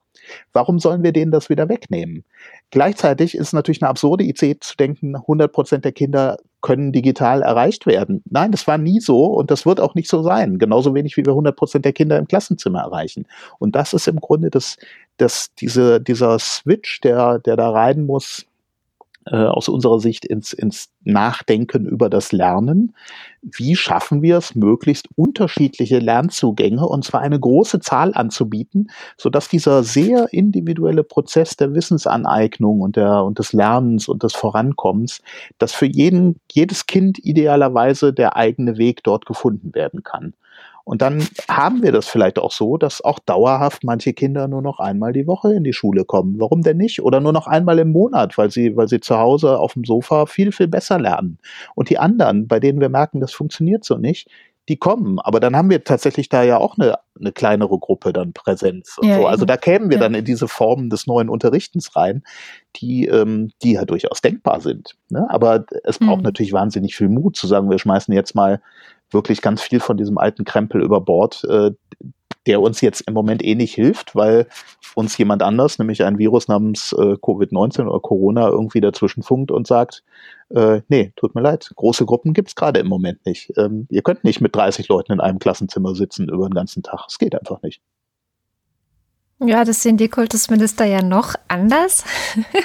C: Warum sollen wir denen das wieder wegnehmen? Gleichzeitig ist es natürlich eine absurde Idee zu denken, 100 Prozent der Kinder können digital erreicht werden. Nein, das war nie so und das wird auch nicht so sein. Genauso wenig wie wir 100 Prozent der Kinder im Klassenzimmer erreichen. Und das ist im Grunde das, das, diese, dieser Switch, der, der da rein muss, äh, aus unserer Sicht ins, ins Nachdenken über das Lernen. Wie schaffen wir es, möglichst unterschiedliche Lernzugänge und zwar eine große Zahl anzubieten, sodass dieser sehr individuelle Prozess der Wissensaneignung und, der, und des Lernens und des Vorankommens, dass für jeden, jedes Kind idealerweise der eigene Weg dort gefunden werden kann. Und dann haben wir das vielleicht auch so, dass auch dauerhaft manche Kinder nur noch einmal die Woche in die Schule kommen. Warum denn nicht? Oder nur noch einmal im Monat, weil sie, weil sie zu Hause auf dem Sofa viel, viel besser lernen. Und die anderen, bei denen wir merken, das funktioniert so nicht, die kommen. Aber dann haben wir tatsächlich da ja auch eine, eine kleinere Gruppe dann Präsenz. Ja, so. Also da kämen wir ja. dann in diese Formen des neuen Unterrichtens rein, die, ähm, die ja durchaus denkbar sind. Ne? Aber es braucht mhm. natürlich wahnsinnig viel Mut zu sagen, wir schmeißen jetzt mal wirklich ganz viel von diesem alten Krempel über Bord, äh, der uns jetzt im Moment eh nicht hilft, weil uns jemand anders, nämlich ein Virus namens äh, Covid-19 oder Corona, irgendwie dazwischen funkt und sagt, äh, nee, tut mir leid, große Gruppen gibt's gerade im Moment nicht. Ähm, ihr könnt nicht mit 30 Leuten in einem Klassenzimmer sitzen über den ganzen Tag. Es geht einfach nicht.
B: Ja, das sehen die Kultusminister ja noch anders.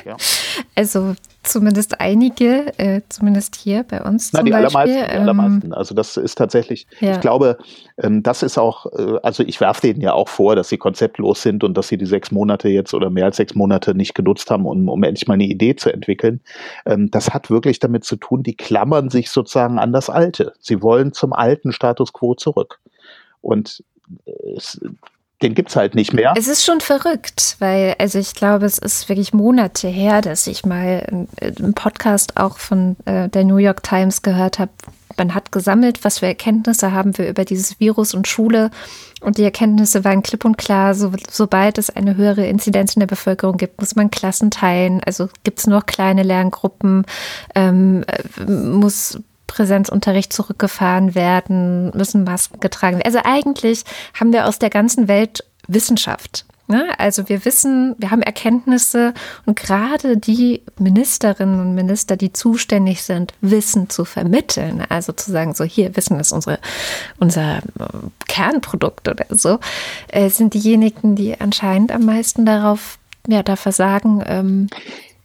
B: Ja. Also zumindest einige, äh, zumindest hier bei uns.
C: Na, die allermeisten, die ähm, allermeisten. Also das ist tatsächlich, ja. ich glaube, ähm, das ist auch, äh, also ich werfe denen ja auch vor, dass sie konzeptlos sind und dass sie die sechs Monate jetzt oder mehr als sechs Monate nicht genutzt haben, um, um endlich mal eine Idee zu entwickeln. Ähm, das hat wirklich damit zu tun, die klammern sich sozusagen an das Alte. Sie wollen zum alten Status quo zurück. Und äh, es, den gibt's halt nicht mehr.
B: Es ist schon verrückt, weil, also ich glaube, es ist wirklich Monate her, dass ich mal einen Podcast auch von äh, der New York Times gehört habe. Man hat gesammelt, was für Erkenntnisse haben wir über dieses Virus und Schule. Und die Erkenntnisse waren klipp und klar, so, sobald es eine höhere Inzidenz in der Bevölkerung gibt, muss man Klassen teilen. Also gibt es noch kleine Lerngruppen, ähm, äh, muss Präsenzunterricht zurückgefahren werden, müssen Masken getragen werden. Also eigentlich haben wir aus der ganzen Welt Wissenschaft. Ne? Also wir wissen, wir haben Erkenntnisse und gerade die Ministerinnen und Minister, die zuständig sind, Wissen zu vermitteln, also zu sagen, so hier, Wissen ist unsere, unser äh, Kernprodukt oder so, äh, sind diejenigen, die anscheinend am meisten darauf, ja, da versagen, ähm,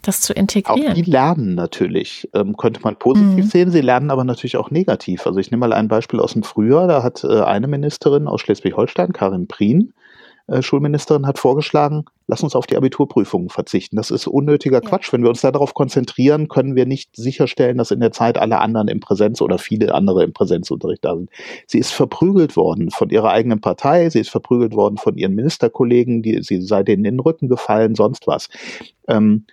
B: das zu integrieren.
C: Auch die lernen natürlich, ähm, könnte man positiv mhm. sehen, sie lernen aber natürlich auch negativ. Also ich nehme mal ein Beispiel aus dem Frühjahr, da hat äh, eine Ministerin aus Schleswig-Holstein, Karin Prien, äh, Schulministerin, hat vorgeschlagen, lass uns auf die Abiturprüfungen verzichten. Das ist unnötiger ja. Quatsch. Wenn wir uns darauf konzentrieren, können wir nicht sicherstellen, dass in der Zeit alle anderen im Präsenz oder viele andere im Präsenzunterricht da sind. Sie ist verprügelt worden von ihrer eigenen Partei, sie ist verprügelt worden von ihren Ministerkollegen, die, sie sei denen in den Rücken gefallen, sonst was. Ähm,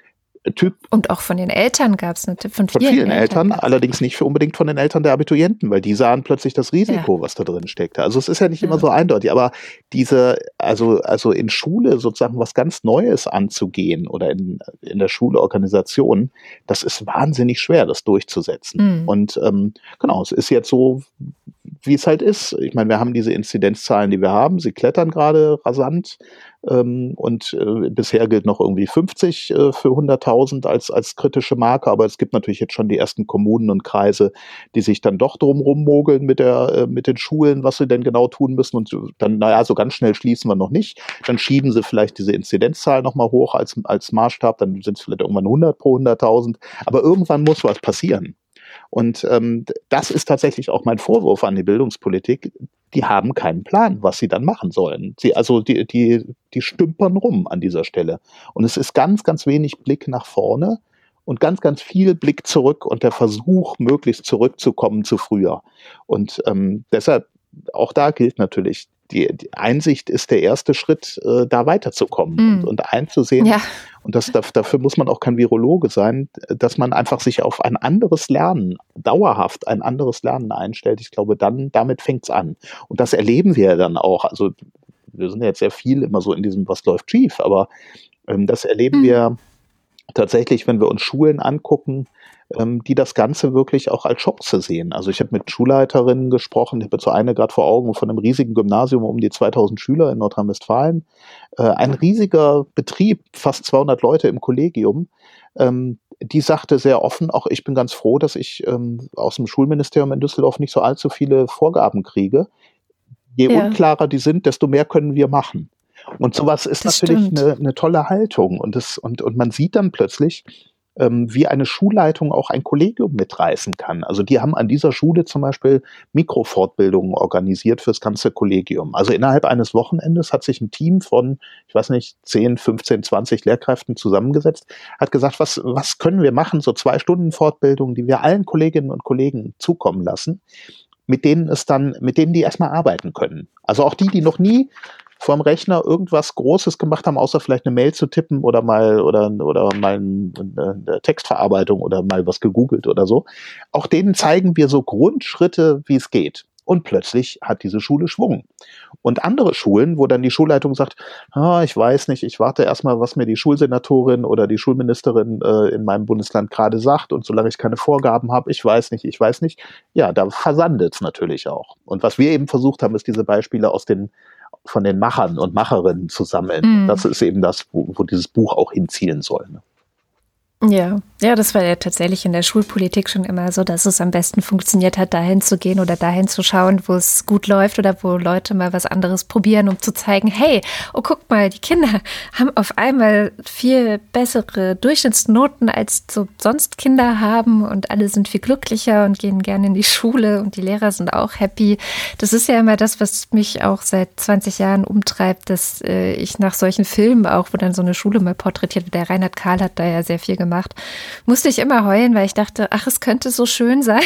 C: Typ.
B: Und auch von den Eltern gab es
C: von, von vielen, vielen Eltern, Eltern allerdings nicht für unbedingt von den Eltern der Abiturienten, weil die sahen plötzlich das Risiko, ja. was da drin steckte. Also es ist ja nicht ja. immer so eindeutig, aber diese, also, also in Schule sozusagen was ganz Neues anzugehen oder in, in der Schulorganisation, das ist wahnsinnig schwer, das durchzusetzen. Mhm. Und ähm, genau, es ist jetzt so, wie es halt ist. Ich meine, wir haben diese Inzidenzzahlen, die wir haben, sie klettern gerade rasant. Ähm, und äh, bisher gilt noch irgendwie 50 äh, für 100.000 als, als kritische Marke, aber es gibt natürlich jetzt schon die ersten Kommunen und Kreise, die sich dann doch drum rummogeln mit, der, äh, mit den Schulen, was sie denn genau tun müssen und dann, naja, so ganz schnell schließen wir noch nicht. Dann schieben sie vielleicht diese Inzidenzzahl nochmal hoch als, als Maßstab, dann sind es vielleicht irgendwann 100 pro 100.000, aber irgendwann muss was passieren. Und ähm, das ist tatsächlich auch mein Vorwurf an die Bildungspolitik. Die haben keinen Plan, was sie dann machen sollen. Sie, also die, die, die stümpern rum an dieser Stelle. Und es ist ganz, ganz wenig Blick nach vorne und ganz, ganz viel Blick zurück und der Versuch, möglichst zurückzukommen zu früher. Und ähm, deshalb, auch da gilt natürlich, die, die Einsicht ist der erste Schritt, äh, da weiterzukommen mhm. und, und, einzusehen. Ja. Und das, dafür muss man auch kein Virologe sein, dass man einfach sich auf ein anderes Lernen, dauerhaft ein anderes Lernen einstellt. Ich glaube, dann, damit fängt's an. Und das erleben wir dann auch. Also wir sind jetzt sehr viel immer so in diesem, was läuft schief, aber ähm, das erleben mhm. wir tatsächlich, wenn wir uns Schulen angucken, ähm, die das Ganze wirklich auch als Chance sehen. Also ich habe mit Schulleiterinnen gesprochen, ich habe so eine gerade vor Augen von einem riesigen Gymnasium um die 2000 Schüler in Nordrhein-Westfalen. Äh, ein riesiger Betrieb, fast 200 Leute im Kollegium. Ähm, die sagte sehr offen, auch ich bin ganz froh, dass ich ähm, aus dem Schulministerium in Düsseldorf nicht so allzu viele Vorgaben kriege. Je ja. unklarer die sind, desto mehr können wir machen. Und sowas ist das natürlich eine, eine, tolle Haltung. Und, das, und, und man sieht dann plötzlich, ähm, wie eine Schulleitung auch ein Kollegium mitreißen kann. Also die haben an dieser Schule zum Beispiel Mikrofortbildungen organisiert fürs ganze Kollegium. Also innerhalb eines Wochenendes hat sich ein Team von, ich weiß nicht, 10, 15, 20 Lehrkräften zusammengesetzt, hat gesagt, was, was können wir machen, so zwei Stunden Fortbildung, die wir allen Kolleginnen und Kollegen zukommen lassen mit denen es dann, mit denen die erstmal arbeiten können. Also auch die, die noch nie vorm Rechner irgendwas Großes gemacht haben, außer vielleicht eine Mail zu tippen oder mal oder oder mal eine Textverarbeitung oder mal was gegoogelt oder so. Auch denen zeigen wir so Grundschritte, wie es geht. Und plötzlich hat diese Schule Schwung. Und andere Schulen, wo dann die Schulleitung sagt, ah, ich weiß nicht, ich warte erstmal, was mir die Schulsenatorin oder die Schulministerin äh, in meinem Bundesland gerade sagt. Und solange ich keine Vorgaben habe, ich weiß nicht, ich weiß nicht, ja, da versandet es natürlich auch. Und was wir eben versucht haben, ist diese Beispiele aus den von den Machern und Macherinnen zu sammeln. Mhm. Das ist eben das, wo, wo, dieses Buch auch hinzielen soll. Ne?
B: Ja, ja, das war ja tatsächlich in der Schulpolitik schon immer so, dass es am besten funktioniert hat, dahin zu gehen oder dahin zu schauen, wo es gut läuft oder wo Leute mal was anderes probieren, um zu zeigen, hey, oh guck mal, die Kinder haben auf einmal viel bessere Durchschnittsnoten, als so sonst Kinder haben und alle sind viel glücklicher und gehen gerne in die Schule und die Lehrer sind auch happy. Das ist ja immer das, was mich auch seit 20 Jahren umtreibt, dass äh, ich nach solchen Filmen auch, wo dann so eine Schule mal porträtiert wird, der Reinhard Karl hat da ja sehr viel gemacht, gemacht, musste ich immer heulen, weil ich dachte, ach, es könnte so schön sein.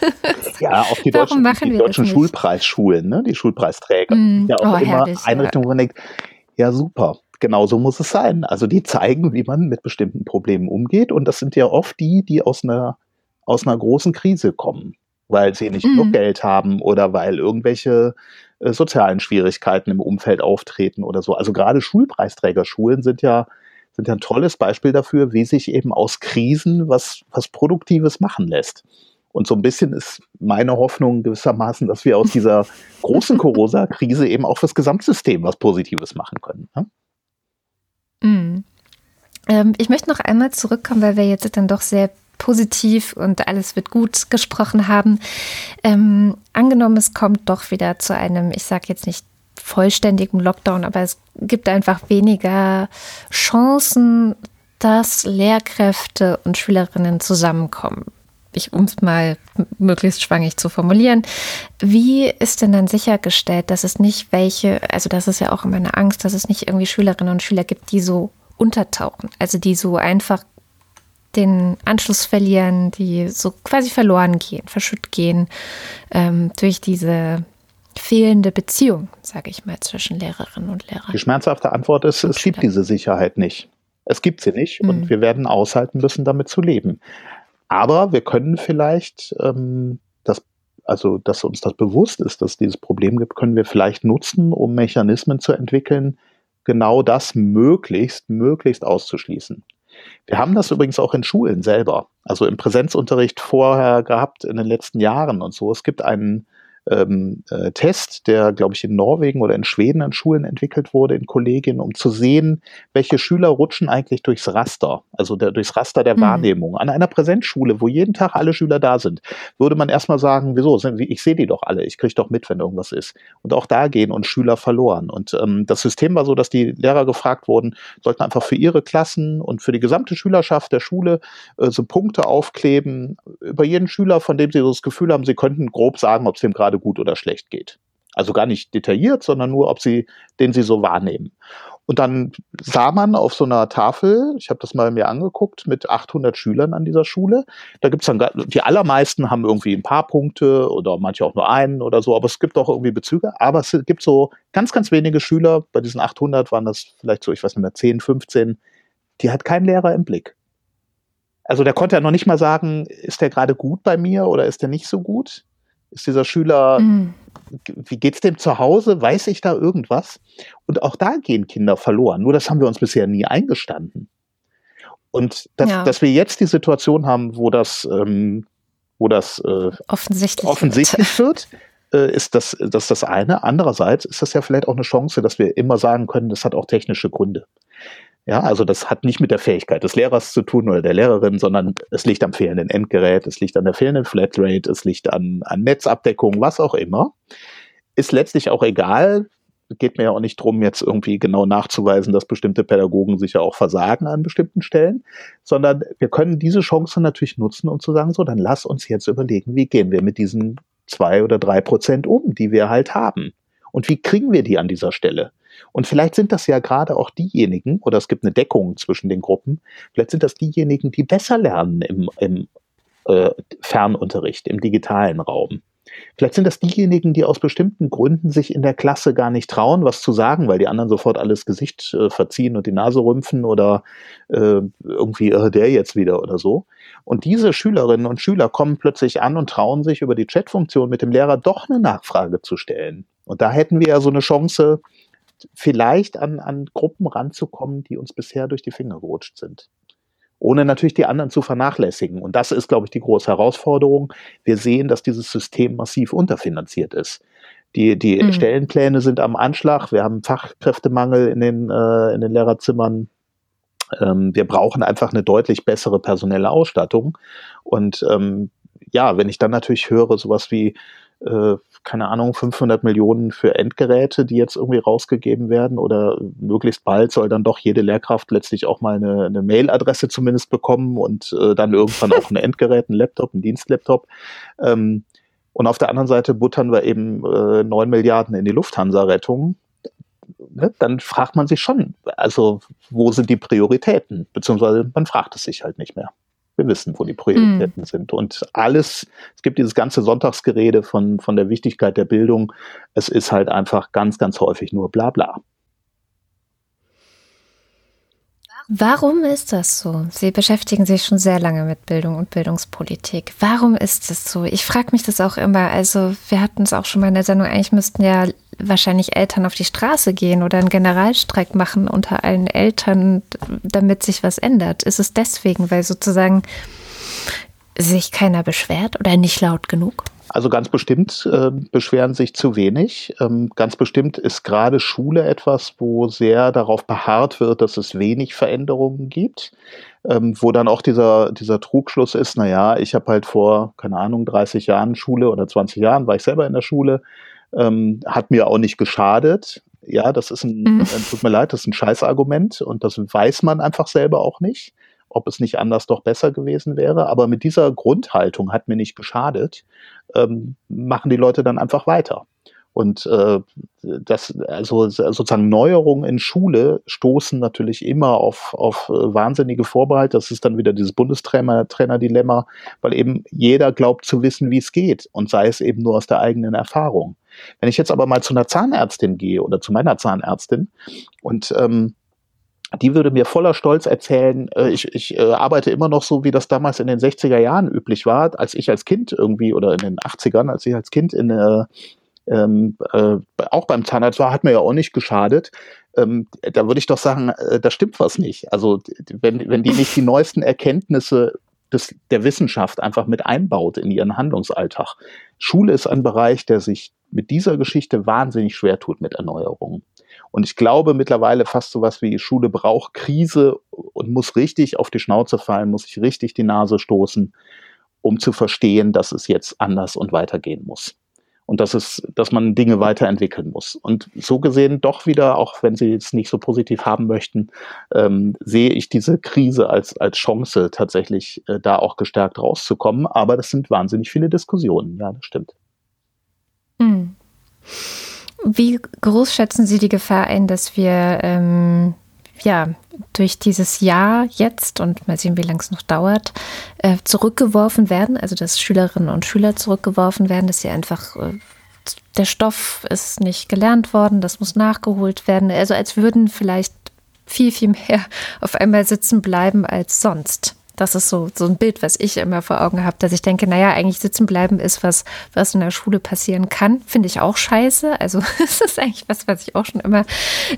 C: Ja, auch die Warum deutschen, die deutschen Schulpreisschulen, ne? die Schulpreisträger. Mm, ja auch oh, immer herrlich, Einrichtungen, wo man denkt, ja super, genau so muss es sein. Also die zeigen, wie man mit bestimmten Problemen umgeht und das sind ja oft die, die aus einer, aus einer großen Krise kommen, weil sie nicht mm. genug Geld haben oder weil irgendwelche äh, sozialen Schwierigkeiten im Umfeld auftreten oder so. Also gerade Schulpreisträgerschulen sind ja sind ja ein tolles Beispiel dafür, wie sich eben aus Krisen was, was Produktives machen lässt. Und so ein bisschen ist meine Hoffnung gewissermaßen, dass wir aus dieser großen Corona-Krise eben auch fürs Gesamtsystem was Positives machen können. Ne?
B: Mm. Ähm, ich möchte noch einmal zurückkommen, weil wir jetzt dann doch sehr positiv und alles wird gut gesprochen haben. Ähm, angenommen, es kommt doch wieder zu einem, ich sage jetzt nicht vollständigen Lockdown, aber es gibt einfach weniger Chancen, dass Lehrkräfte und Schülerinnen zusammenkommen. Ich, um es mal möglichst schwangig zu formulieren. Wie ist denn dann sichergestellt, dass es nicht welche, also das ist ja auch immer eine Angst, dass es nicht irgendwie Schülerinnen und Schüler gibt, die so untertauchen, also die so einfach den Anschluss verlieren, die so quasi verloren gehen, verschütt gehen ähm, durch diese fehlende Beziehung, sage ich mal, zwischen Lehrerinnen und Lehrern?
C: Die schmerzhafte Antwort ist, es gibt diese Sicherheit nicht. Es gibt sie nicht mhm. und wir werden aushalten müssen, damit zu leben. Aber wir können vielleicht ähm, das, also dass uns das bewusst ist, dass es dieses Problem gibt, können wir vielleicht nutzen, um Mechanismen zu entwickeln, genau das möglichst, möglichst auszuschließen. Wir haben das übrigens auch in Schulen selber, also im Präsenzunterricht vorher gehabt in den letzten Jahren und so. Es gibt einen ähm, äh, Test, der, glaube ich, in Norwegen oder in Schweden an Schulen entwickelt wurde, in Kollegien, um zu sehen, welche Schüler rutschen eigentlich durchs Raster, also der, durchs Raster der mhm. Wahrnehmung. An einer Präsenzschule, wo jeden Tag alle Schüler da sind, würde man erstmal sagen, wieso, ich sehe die doch alle, ich kriege doch mit, wenn irgendwas ist. Und auch da gehen uns Schüler verloren. Und ähm, das System war so, dass die Lehrer gefragt wurden, sollten einfach für ihre Klassen und für die gesamte Schülerschaft der Schule äh, so Punkte aufkleben über jeden Schüler, von dem sie so das Gefühl haben, sie könnten grob sagen, ob es dem gerade gerade gut oder schlecht geht. Also gar nicht detailliert, sondern nur, ob sie, den sie so wahrnehmen. Und dann sah man auf so einer Tafel, ich habe das mal mir angeguckt, mit 800 Schülern an dieser Schule. Da gibt's dann, die allermeisten haben irgendwie ein paar Punkte oder manche auch nur einen oder so, aber es gibt auch irgendwie Bezüge. Aber es gibt so ganz, ganz wenige Schüler, bei diesen 800 waren das vielleicht so, ich weiß nicht mehr, 10, 15, die hat kein Lehrer im Blick. Also der konnte ja noch nicht mal sagen, ist der gerade gut bei mir oder ist der nicht so gut? Ist dieser Schüler, mhm. wie geht's dem zu Hause? Weiß ich da irgendwas? Und auch da gehen Kinder verloren. Nur das haben wir uns bisher nie eingestanden. Und dass, ja. dass wir jetzt die Situation haben, wo das, ähm, wo das äh,
B: offensichtlich,
C: offensichtlich wird, wird äh, ist das, das das eine. Andererseits ist das ja vielleicht auch eine Chance, dass wir immer sagen können, das hat auch technische Gründe. Ja, also das hat nicht mit der Fähigkeit des Lehrers zu tun oder der Lehrerin, sondern es liegt am fehlenden Endgerät, es liegt an der fehlenden Flatrate, es liegt an, an Netzabdeckung, was auch immer. Ist letztlich auch egal. Geht mir ja auch nicht drum, jetzt irgendwie genau nachzuweisen, dass bestimmte Pädagogen sich ja auch versagen an bestimmten Stellen, sondern wir können diese Chance natürlich nutzen, um zu sagen, so, dann lass uns jetzt überlegen, wie gehen wir mit diesen zwei oder drei Prozent um, die wir halt haben. Und wie kriegen wir die an dieser Stelle? Und vielleicht sind das ja gerade auch diejenigen, oder es gibt eine Deckung zwischen den Gruppen, vielleicht sind das diejenigen, die besser lernen im, im äh, Fernunterricht, im digitalen Raum. Vielleicht sind das diejenigen, die aus bestimmten Gründen sich in der Klasse gar nicht trauen, was zu sagen, weil die anderen sofort alles Gesicht äh, verziehen und die Nase rümpfen oder äh, irgendwie äh, der jetzt wieder oder so. Und diese Schülerinnen und Schüler kommen plötzlich an und trauen sich über die Chatfunktion mit dem Lehrer doch eine Nachfrage zu stellen. Und da hätten wir ja so eine Chance, vielleicht an, an Gruppen ranzukommen, die uns bisher durch die Finger gerutscht sind. Ohne natürlich die anderen zu vernachlässigen. Und das ist, glaube ich, die große Herausforderung. Wir sehen, dass dieses System massiv unterfinanziert ist. Die, die mhm. Stellenpläne sind am Anschlag. Wir haben Fachkräftemangel in den, äh, in den Lehrerzimmern. Ähm, wir brauchen einfach eine deutlich bessere personelle Ausstattung. Und ähm, ja, wenn ich dann natürlich höre, sowas wie äh, keine Ahnung, 500 Millionen für Endgeräte, die jetzt irgendwie rausgegeben werden oder möglichst bald soll dann doch jede Lehrkraft letztlich auch mal eine, eine Mailadresse zumindest bekommen und äh, dann irgendwann auch ein Endgerät, ein Laptop, ein Dienstlaptop. Ähm, und auf der anderen Seite buttern wir eben äh, 9 Milliarden in die Lufthansa-Rettung. Ne? Dann fragt man sich schon, also wo sind die Prioritäten? Beziehungsweise man fragt es sich halt nicht mehr. Wir wissen, wo die Prioritäten mm. sind. Und alles, es gibt dieses ganze Sonntagsgerede von, von der Wichtigkeit der Bildung. Es ist halt einfach ganz, ganz häufig nur Blabla.
B: Warum ist das so? Sie beschäftigen sich schon sehr lange mit Bildung und Bildungspolitik. Warum ist das so? Ich frage mich das auch immer. Also wir hatten es auch schon mal in der Sendung. Eigentlich müssten ja wahrscheinlich Eltern auf die Straße gehen oder einen Generalstreik machen unter allen Eltern, damit sich was ändert. Ist es deswegen, weil sozusagen sich keiner beschwert oder nicht laut genug?
C: Also ganz bestimmt äh, beschweren sich zu wenig. Ähm, ganz bestimmt ist gerade Schule etwas, wo sehr darauf beharrt wird, dass es wenig Veränderungen gibt. Ähm, wo dann auch dieser, dieser Trugschluss ist, naja, ich habe halt vor, keine Ahnung, 30 Jahren Schule oder 20 Jahren war ich selber in der Schule, ähm, hat mir auch nicht geschadet. Ja, das ist ein, mhm. tut mir leid, das ist ein Scheißargument und das weiß man einfach selber auch nicht ob es nicht anders doch besser gewesen wäre. Aber mit dieser Grundhaltung hat mir nicht geschadet, ähm, machen die Leute dann einfach weiter. Und äh, das, also sozusagen Neuerungen in Schule stoßen natürlich immer auf, auf äh, wahnsinnige Vorbehalte. Das ist dann wieder dieses Bundestrainer-Dilemma, weil eben jeder glaubt zu wissen, wie es geht und sei es eben nur aus der eigenen Erfahrung. Wenn ich jetzt aber mal zu einer Zahnärztin gehe oder zu meiner Zahnärztin und ähm, die würde mir voller Stolz erzählen, äh, ich, ich äh, arbeite immer noch so, wie das damals in den 60er Jahren üblich war, als ich als Kind irgendwie oder in den 80ern, als ich als Kind in äh, ähm, äh, auch beim Zahnarzt war, hat mir ja auch nicht geschadet. Ähm, da würde ich doch sagen, äh, da stimmt was nicht. Also wenn, wenn die nicht die neuesten Erkenntnisse des, der Wissenschaft einfach mit einbaut in ihren Handlungsalltag. Schule ist ein Bereich, der sich mit dieser Geschichte wahnsinnig schwer tut mit Erneuerungen. Und ich glaube mittlerweile fast so was wie Schule braucht Krise und muss richtig auf die Schnauze fallen, muss sich richtig die Nase stoßen, um zu verstehen, dass es jetzt anders und weitergehen muss. Und dass es, dass man Dinge weiterentwickeln muss. Und so gesehen doch wieder, auch wenn Sie es nicht so positiv haben möchten, ähm, sehe ich diese Krise als, als Chance, tatsächlich äh, da auch gestärkt rauszukommen. Aber das sind wahnsinnig viele Diskussionen. Ja, das stimmt.
B: Mhm. Wie groß schätzen Sie die Gefahr ein, dass wir ähm, ja durch dieses Jahr jetzt und mal sehen, wie lange es noch dauert, äh, zurückgeworfen werden? Also dass Schülerinnen und Schüler zurückgeworfen werden, dass sie einfach äh, der Stoff ist nicht gelernt worden, das muss nachgeholt werden. Also als würden vielleicht viel, viel mehr auf einmal sitzen bleiben als sonst. Das ist so, so ein Bild, was ich immer vor Augen habe, dass ich denke, naja, eigentlich sitzen bleiben ist was, was in der Schule passieren kann. Finde ich auch scheiße. Also es ist eigentlich was, was ich auch schon immer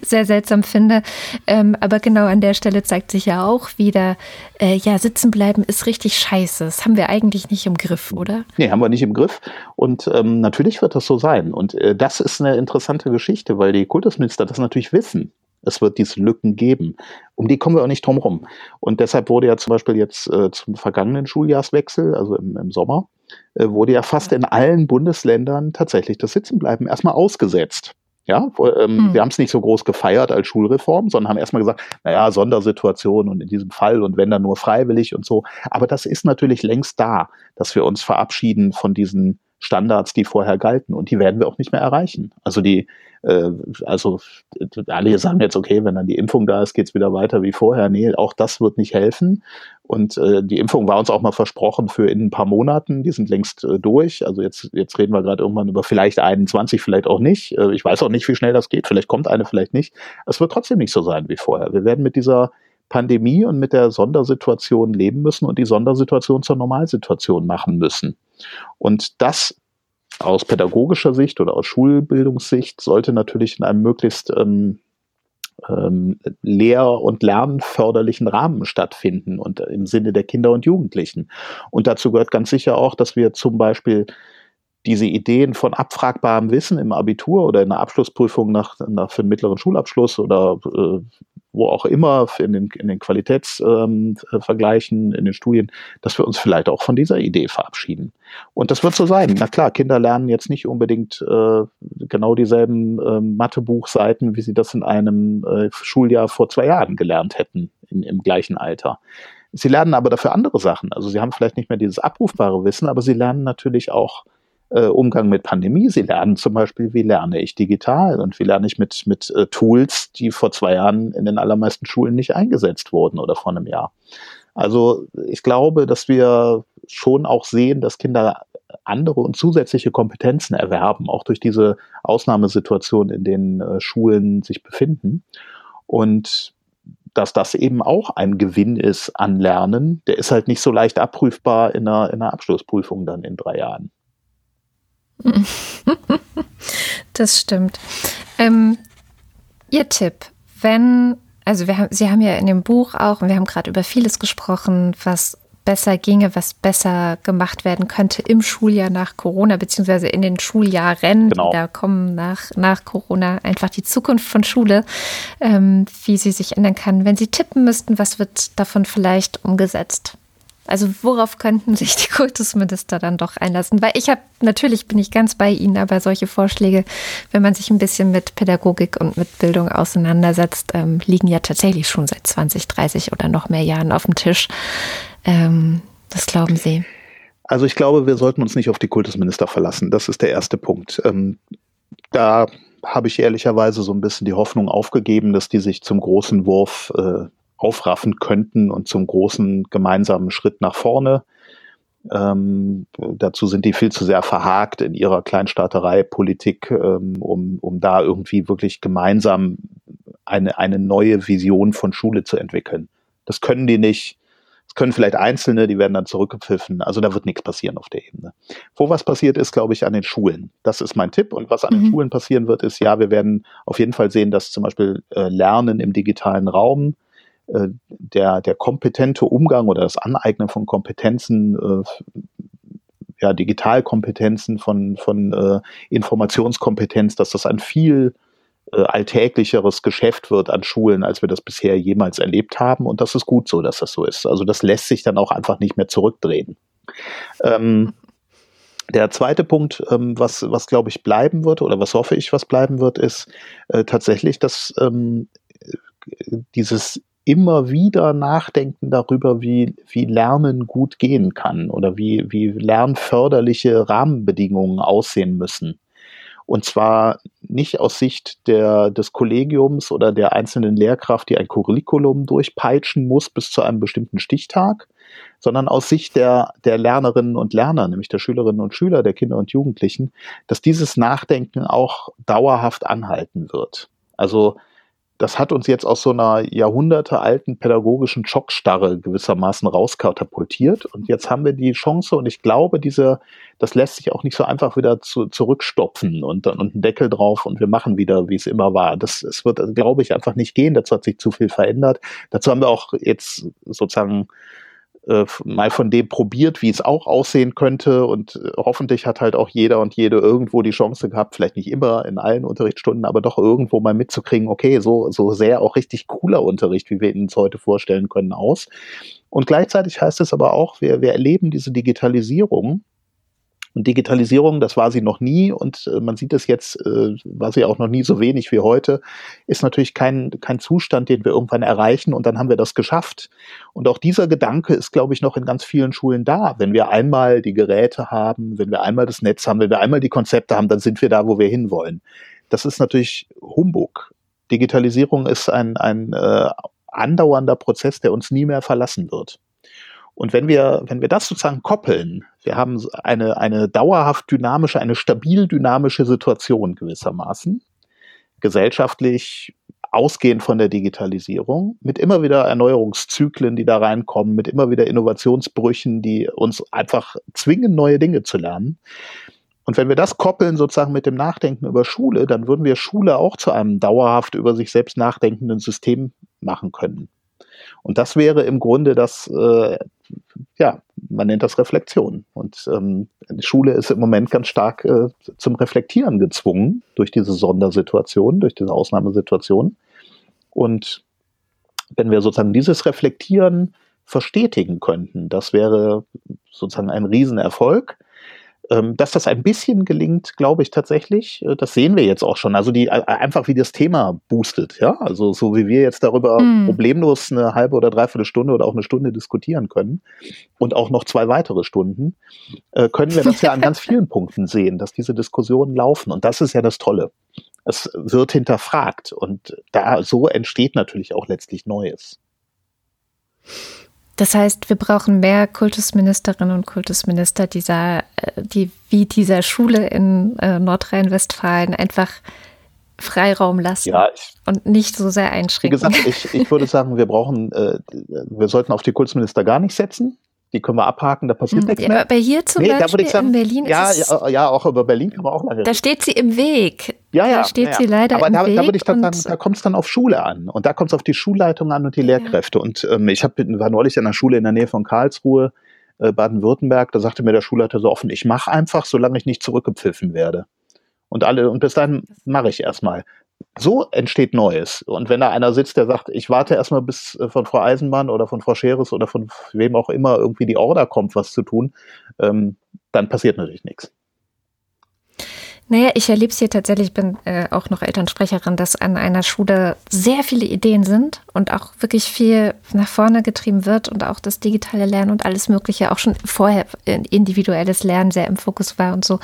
B: sehr seltsam finde. Ähm, aber genau an der Stelle zeigt sich ja auch wieder, äh, ja, sitzen bleiben ist richtig scheiße. Das haben wir eigentlich nicht im Griff, oder?
C: Nee, haben wir nicht im Griff. Und ähm, natürlich wird das so sein. Und äh, das ist eine interessante Geschichte, weil die Kultusminister das natürlich wissen. Es wird diese Lücken geben. Um die kommen wir auch nicht drum rum. Und deshalb wurde ja zum Beispiel jetzt äh, zum vergangenen Schuljahrswechsel, also im, im Sommer, äh, wurde ja fast in allen Bundesländern tatsächlich das Sitzenbleiben erstmal ausgesetzt. Ja, ähm, hm. wir haben es nicht so groß gefeiert als Schulreform, sondern haben erstmal gesagt, naja, Sondersituation und in diesem Fall und wenn dann nur freiwillig und so. Aber das ist natürlich längst da, dass wir uns verabschieden von diesen Standards, die vorher galten. Und die werden wir auch nicht mehr erreichen. Also die, äh, also alle sagen jetzt, okay, wenn dann die Impfung da ist, geht's wieder weiter wie vorher. Nee, auch das wird nicht helfen. Und äh, die Impfung war uns auch mal versprochen für in ein paar Monaten. Die sind längst äh, durch. Also jetzt, jetzt reden wir gerade irgendwann über vielleicht 21, vielleicht auch nicht. Äh, ich weiß auch nicht, wie schnell das geht. Vielleicht kommt eine, vielleicht nicht. Es wird trotzdem nicht so sein wie vorher. Wir werden mit dieser Pandemie und mit der Sondersituation leben müssen und die Sondersituation zur Normalsituation machen müssen. Und das aus pädagogischer Sicht oder aus Schulbildungssicht sollte natürlich in einem möglichst ähm, ähm, lehr- und lernförderlichen Rahmen stattfinden und im Sinne der Kinder und Jugendlichen. Und dazu gehört ganz sicher auch, dass wir zum Beispiel diese Ideen von abfragbarem Wissen im Abitur oder in der Abschlussprüfung nach, nach für den mittleren Schulabschluss oder äh, wo auch immer in den, in den Qualitätsvergleichen, ähm, in den Studien, dass wir uns vielleicht auch von dieser Idee verabschieden. Und das wird so sein. Na klar, Kinder lernen jetzt nicht unbedingt äh, genau dieselben äh, Mathebuchseiten, wie sie das in einem äh, Schuljahr vor zwei Jahren gelernt hätten, in, im gleichen Alter. Sie lernen aber dafür andere Sachen. Also sie haben vielleicht nicht mehr dieses abrufbare Wissen, aber sie lernen natürlich auch äh, Umgang mit Pandemie. Sie lernen zum Beispiel, wie lerne ich digital und wie lerne ich mit, mit äh, Tools, die vor zwei Jahren in den allermeisten Schulen nicht eingesetzt wurden oder vor einem Jahr. Also ich glaube, dass wir schon auch sehen, dass Kinder andere und zusätzliche Kompetenzen erwerben, auch durch diese Ausnahmesituation, in denen äh, Schulen sich befinden. Und dass das eben auch ein Gewinn ist an Lernen, der ist halt nicht so leicht abprüfbar in einer, in einer Abschlussprüfung dann in drei Jahren.
B: Das stimmt. Ähm, Ihr Tipp, wenn, also wir haben, Sie haben ja in dem Buch auch, und wir haben gerade über vieles gesprochen, was besser ginge, was besser gemacht werden könnte im Schuljahr nach Corona, beziehungsweise in den Schuljahren, genau. die da kommen nach, nach Corona, einfach die Zukunft von Schule, ähm, wie sie sich ändern kann. Wenn Sie tippen müssten, was wird davon vielleicht umgesetzt? Also worauf könnten sich die Kultusminister dann doch einlassen? Weil ich habe, natürlich bin ich ganz bei Ihnen, aber solche Vorschläge, wenn man sich ein bisschen mit Pädagogik und mit Bildung auseinandersetzt, ähm, liegen ja tatsächlich schon seit 20, 30 oder noch mehr Jahren auf dem Tisch. Ähm, was glauben Sie?
C: Also ich glaube, wir sollten uns nicht auf die Kultusminister verlassen. Das ist der erste Punkt. Ähm, da habe ich ehrlicherweise so ein bisschen die Hoffnung aufgegeben, dass die sich zum großen Wurf äh, aufraffen könnten und zum großen gemeinsamen Schritt nach vorne. Ähm, dazu sind die viel zu sehr verhakt in ihrer Kleinstaaterei-Politik, ähm, um, um da irgendwie wirklich gemeinsam eine, eine neue Vision von Schule zu entwickeln. Das können die nicht. Das können vielleicht Einzelne, die werden dann zurückgepfiffen. Also da wird nichts passieren auf der Ebene. Wo was passiert ist, glaube ich, an den Schulen. Das ist mein Tipp. Und was an mhm. den Schulen passieren wird, ist, ja, wir werden auf jeden Fall sehen, dass zum Beispiel äh, Lernen im digitalen Raum der, der kompetente Umgang oder das Aneignen von Kompetenzen, äh, ja, Digitalkompetenzen, von, von äh, Informationskompetenz, dass das ein viel äh, alltäglicheres Geschäft wird an Schulen, als wir das bisher jemals erlebt haben. Und das ist gut so, dass das so ist. Also das lässt sich dann auch einfach nicht mehr zurückdrehen. Ähm, der zweite Punkt, ähm, was, was glaube ich bleiben wird oder was hoffe ich, was bleiben wird, ist äh, tatsächlich, dass ähm, dieses immer wieder nachdenken darüber, wie, wie Lernen gut gehen kann oder wie, wie lernförderliche Rahmenbedingungen aussehen müssen. Und zwar nicht aus Sicht der, des Kollegiums oder der einzelnen Lehrkraft, die ein Curriculum durchpeitschen muss bis zu einem bestimmten Stichtag, sondern aus Sicht der, der Lernerinnen und Lerner, nämlich der Schülerinnen und Schüler, der Kinder und Jugendlichen, dass dieses Nachdenken auch dauerhaft anhalten wird. Also das hat uns jetzt aus so einer jahrhundertealten pädagogischen Schockstarre gewissermaßen rauskatapultiert. Und jetzt haben wir die Chance und ich glaube, diese, das lässt sich auch nicht so einfach wieder zu, zurückstopfen und, und einen Deckel drauf und wir machen wieder, wie es immer war. Das, es wird, glaube ich, einfach nicht gehen. Dazu hat sich zu viel verändert. Dazu haben wir auch jetzt sozusagen mal von dem probiert, wie es auch aussehen könnte. Und äh, hoffentlich hat halt auch jeder und jede irgendwo die Chance gehabt, vielleicht nicht immer in allen Unterrichtsstunden, aber doch irgendwo mal mitzukriegen, okay, so, so sehr auch richtig cooler Unterricht, wie wir ihn uns heute vorstellen können, aus. Und gleichzeitig heißt es aber auch, wir, wir erleben diese Digitalisierung und Digitalisierung, das war sie noch nie und äh, man sieht es jetzt, äh, war sie auch noch nie so wenig wie heute, ist natürlich kein, kein Zustand, den wir irgendwann erreichen und dann haben wir das geschafft. Und auch dieser Gedanke ist, glaube ich, noch in ganz vielen Schulen da. Wenn wir einmal die Geräte haben, wenn wir einmal das Netz haben, wenn wir einmal die Konzepte haben, dann sind wir da, wo wir hinwollen. Das ist natürlich Humbug. Digitalisierung ist ein, ein äh, andauernder Prozess, der uns nie mehr verlassen wird. Und wenn wir, wenn wir das sozusagen koppeln, wir haben eine, eine dauerhaft dynamische, eine stabil dynamische Situation gewissermaßen, gesellschaftlich ausgehend von der Digitalisierung, mit immer wieder Erneuerungszyklen, die da reinkommen, mit immer wieder Innovationsbrüchen, die uns einfach zwingen, neue Dinge zu lernen. Und wenn wir das koppeln sozusagen mit dem Nachdenken über Schule, dann würden wir Schule auch zu einem dauerhaft über sich selbst nachdenkenden System machen können. Und das wäre im Grunde das, äh, ja, man nennt das Reflexion. Und ähm, die Schule ist im Moment ganz stark äh, zum Reflektieren gezwungen durch diese Sondersituation, durch diese Ausnahmesituation. Und wenn wir sozusagen dieses Reflektieren verstetigen könnten, das wäre sozusagen ein Riesenerfolg. Ähm, dass das ein bisschen gelingt, glaube ich tatsächlich. Äh, das sehen wir jetzt auch schon. Also die einfach wie das Thema boostet, ja. Also so wie wir jetzt darüber mm. problemlos eine halbe oder dreiviertel Stunde oder auch eine Stunde diskutieren können und auch noch zwei weitere Stunden, äh, können wir das ja an ganz vielen Punkten sehen, dass diese Diskussionen laufen. Und das ist ja das Tolle. Es wird hinterfragt und da so entsteht natürlich auch letztlich Neues.
B: Das heißt, wir brauchen mehr Kultusministerinnen und Kultusminister dieser, äh, die wie dieser Schule in äh, Nordrhein-Westfalen einfach Freiraum lassen ja, ich, und nicht so sehr einschränken.
C: Wie gesagt, ich, ich würde sagen, wir brauchen, äh, wir sollten auf die Kultusminister gar nicht setzen die können wir abhaken, da passiert hm, nichts mehr.
B: Aber hier zum nee, Beispiel sagen, in Berlin
C: ja, ist ja, ja, auch über Berlin kann man auch lange
B: Da steht sie im Weg.
C: Ja, ja.
B: Da steht
C: ja,
B: sie leider
C: aber
B: im
C: da,
B: Weg.
C: Aber da würde ich dann sagen, da kommt es dann auf Schule an. Und da kommt es auf die Schulleitung an und die Lehrkräfte. Und ähm, ich hab, war neulich an einer Schule in der Nähe von Karlsruhe, äh, Baden-Württemberg, da sagte mir der Schulleiter so offen, ich mache einfach, solange ich nicht zurückgepfiffen werde. Und alle, und bis dahin mache ich erstmal so entsteht Neues. Und wenn da einer sitzt, der sagt, ich warte erstmal bis äh, von Frau Eisenbahn oder von Frau Scheres oder von wem auch immer irgendwie die Order kommt, was zu tun, ähm, dann passiert natürlich nichts.
B: Naja, ich erlebe es hier tatsächlich, ich bin äh, auch noch Elternsprecherin, dass an einer Schule sehr viele Ideen sind und auch wirklich viel nach vorne getrieben wird und auch das digitale Lernen und alles Mögliche, auch schon vorher individuelles Lernen sehr im Fokus war und so.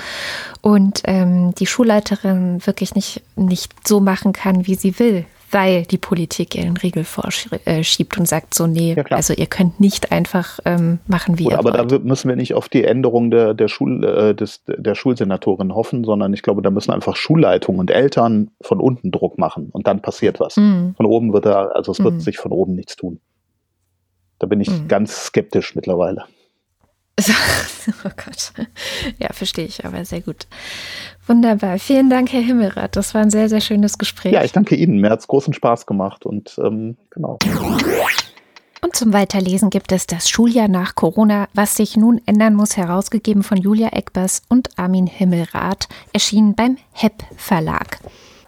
B: Und ähm, die Schulleiterin wirklich nicht, nicht so machen kann, wie sie will, weil die Politik ihren Riegel vorschiebt und sagt so, nee, ja, also ihr könnt nicht einfach ähm, machen, wie Gut, ihr
C: aber
B: wollt.
C: Aber da müssen wir nicht auf die Änderung der, der, Schul, äh, des, der Schulsenatorin hoffen, sondern ich glaube, da müssen einfach Schulleitungen und Eltern von unten Druck machen und dann passiert was. Mhm. Von oben wird da, also es wird mhm. sich von oben nichts tun. Da bin ich mhm. ganz skeptisch mittlerweile.
B: oh Gott. Ja, verstehe ich, aber sehr gut. Wunderbar. Vielen Dank, Herr Himmelrath. Das war ein sehr, sehr schönes Gespräch.
C: Ja, ich danke Ihnen. Mir hat es großen Spaß gemacht und ähm, genau.
B: Und zum Weiterlesen gibt es das Schuljahr nach Corona, was sich nun ändern muss, herausgegeben von Julia Eckbers und Armin Himmelrath, erschienen beim HEP Verlag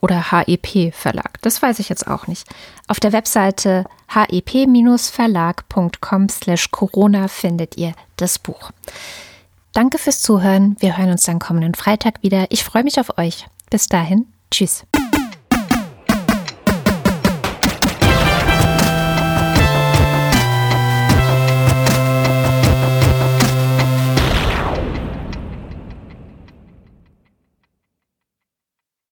B: oder HEP Verlag. Das weiß ich jetzt auch nicht. Auf der Webseite hep-verlag.com slash Corona findet ihr das Buch. Danke fürs Zuhören. Wir hören uns dann kommenden Freitag wieder. Ich freue mich auf euch. Bis dahin. Tschüss.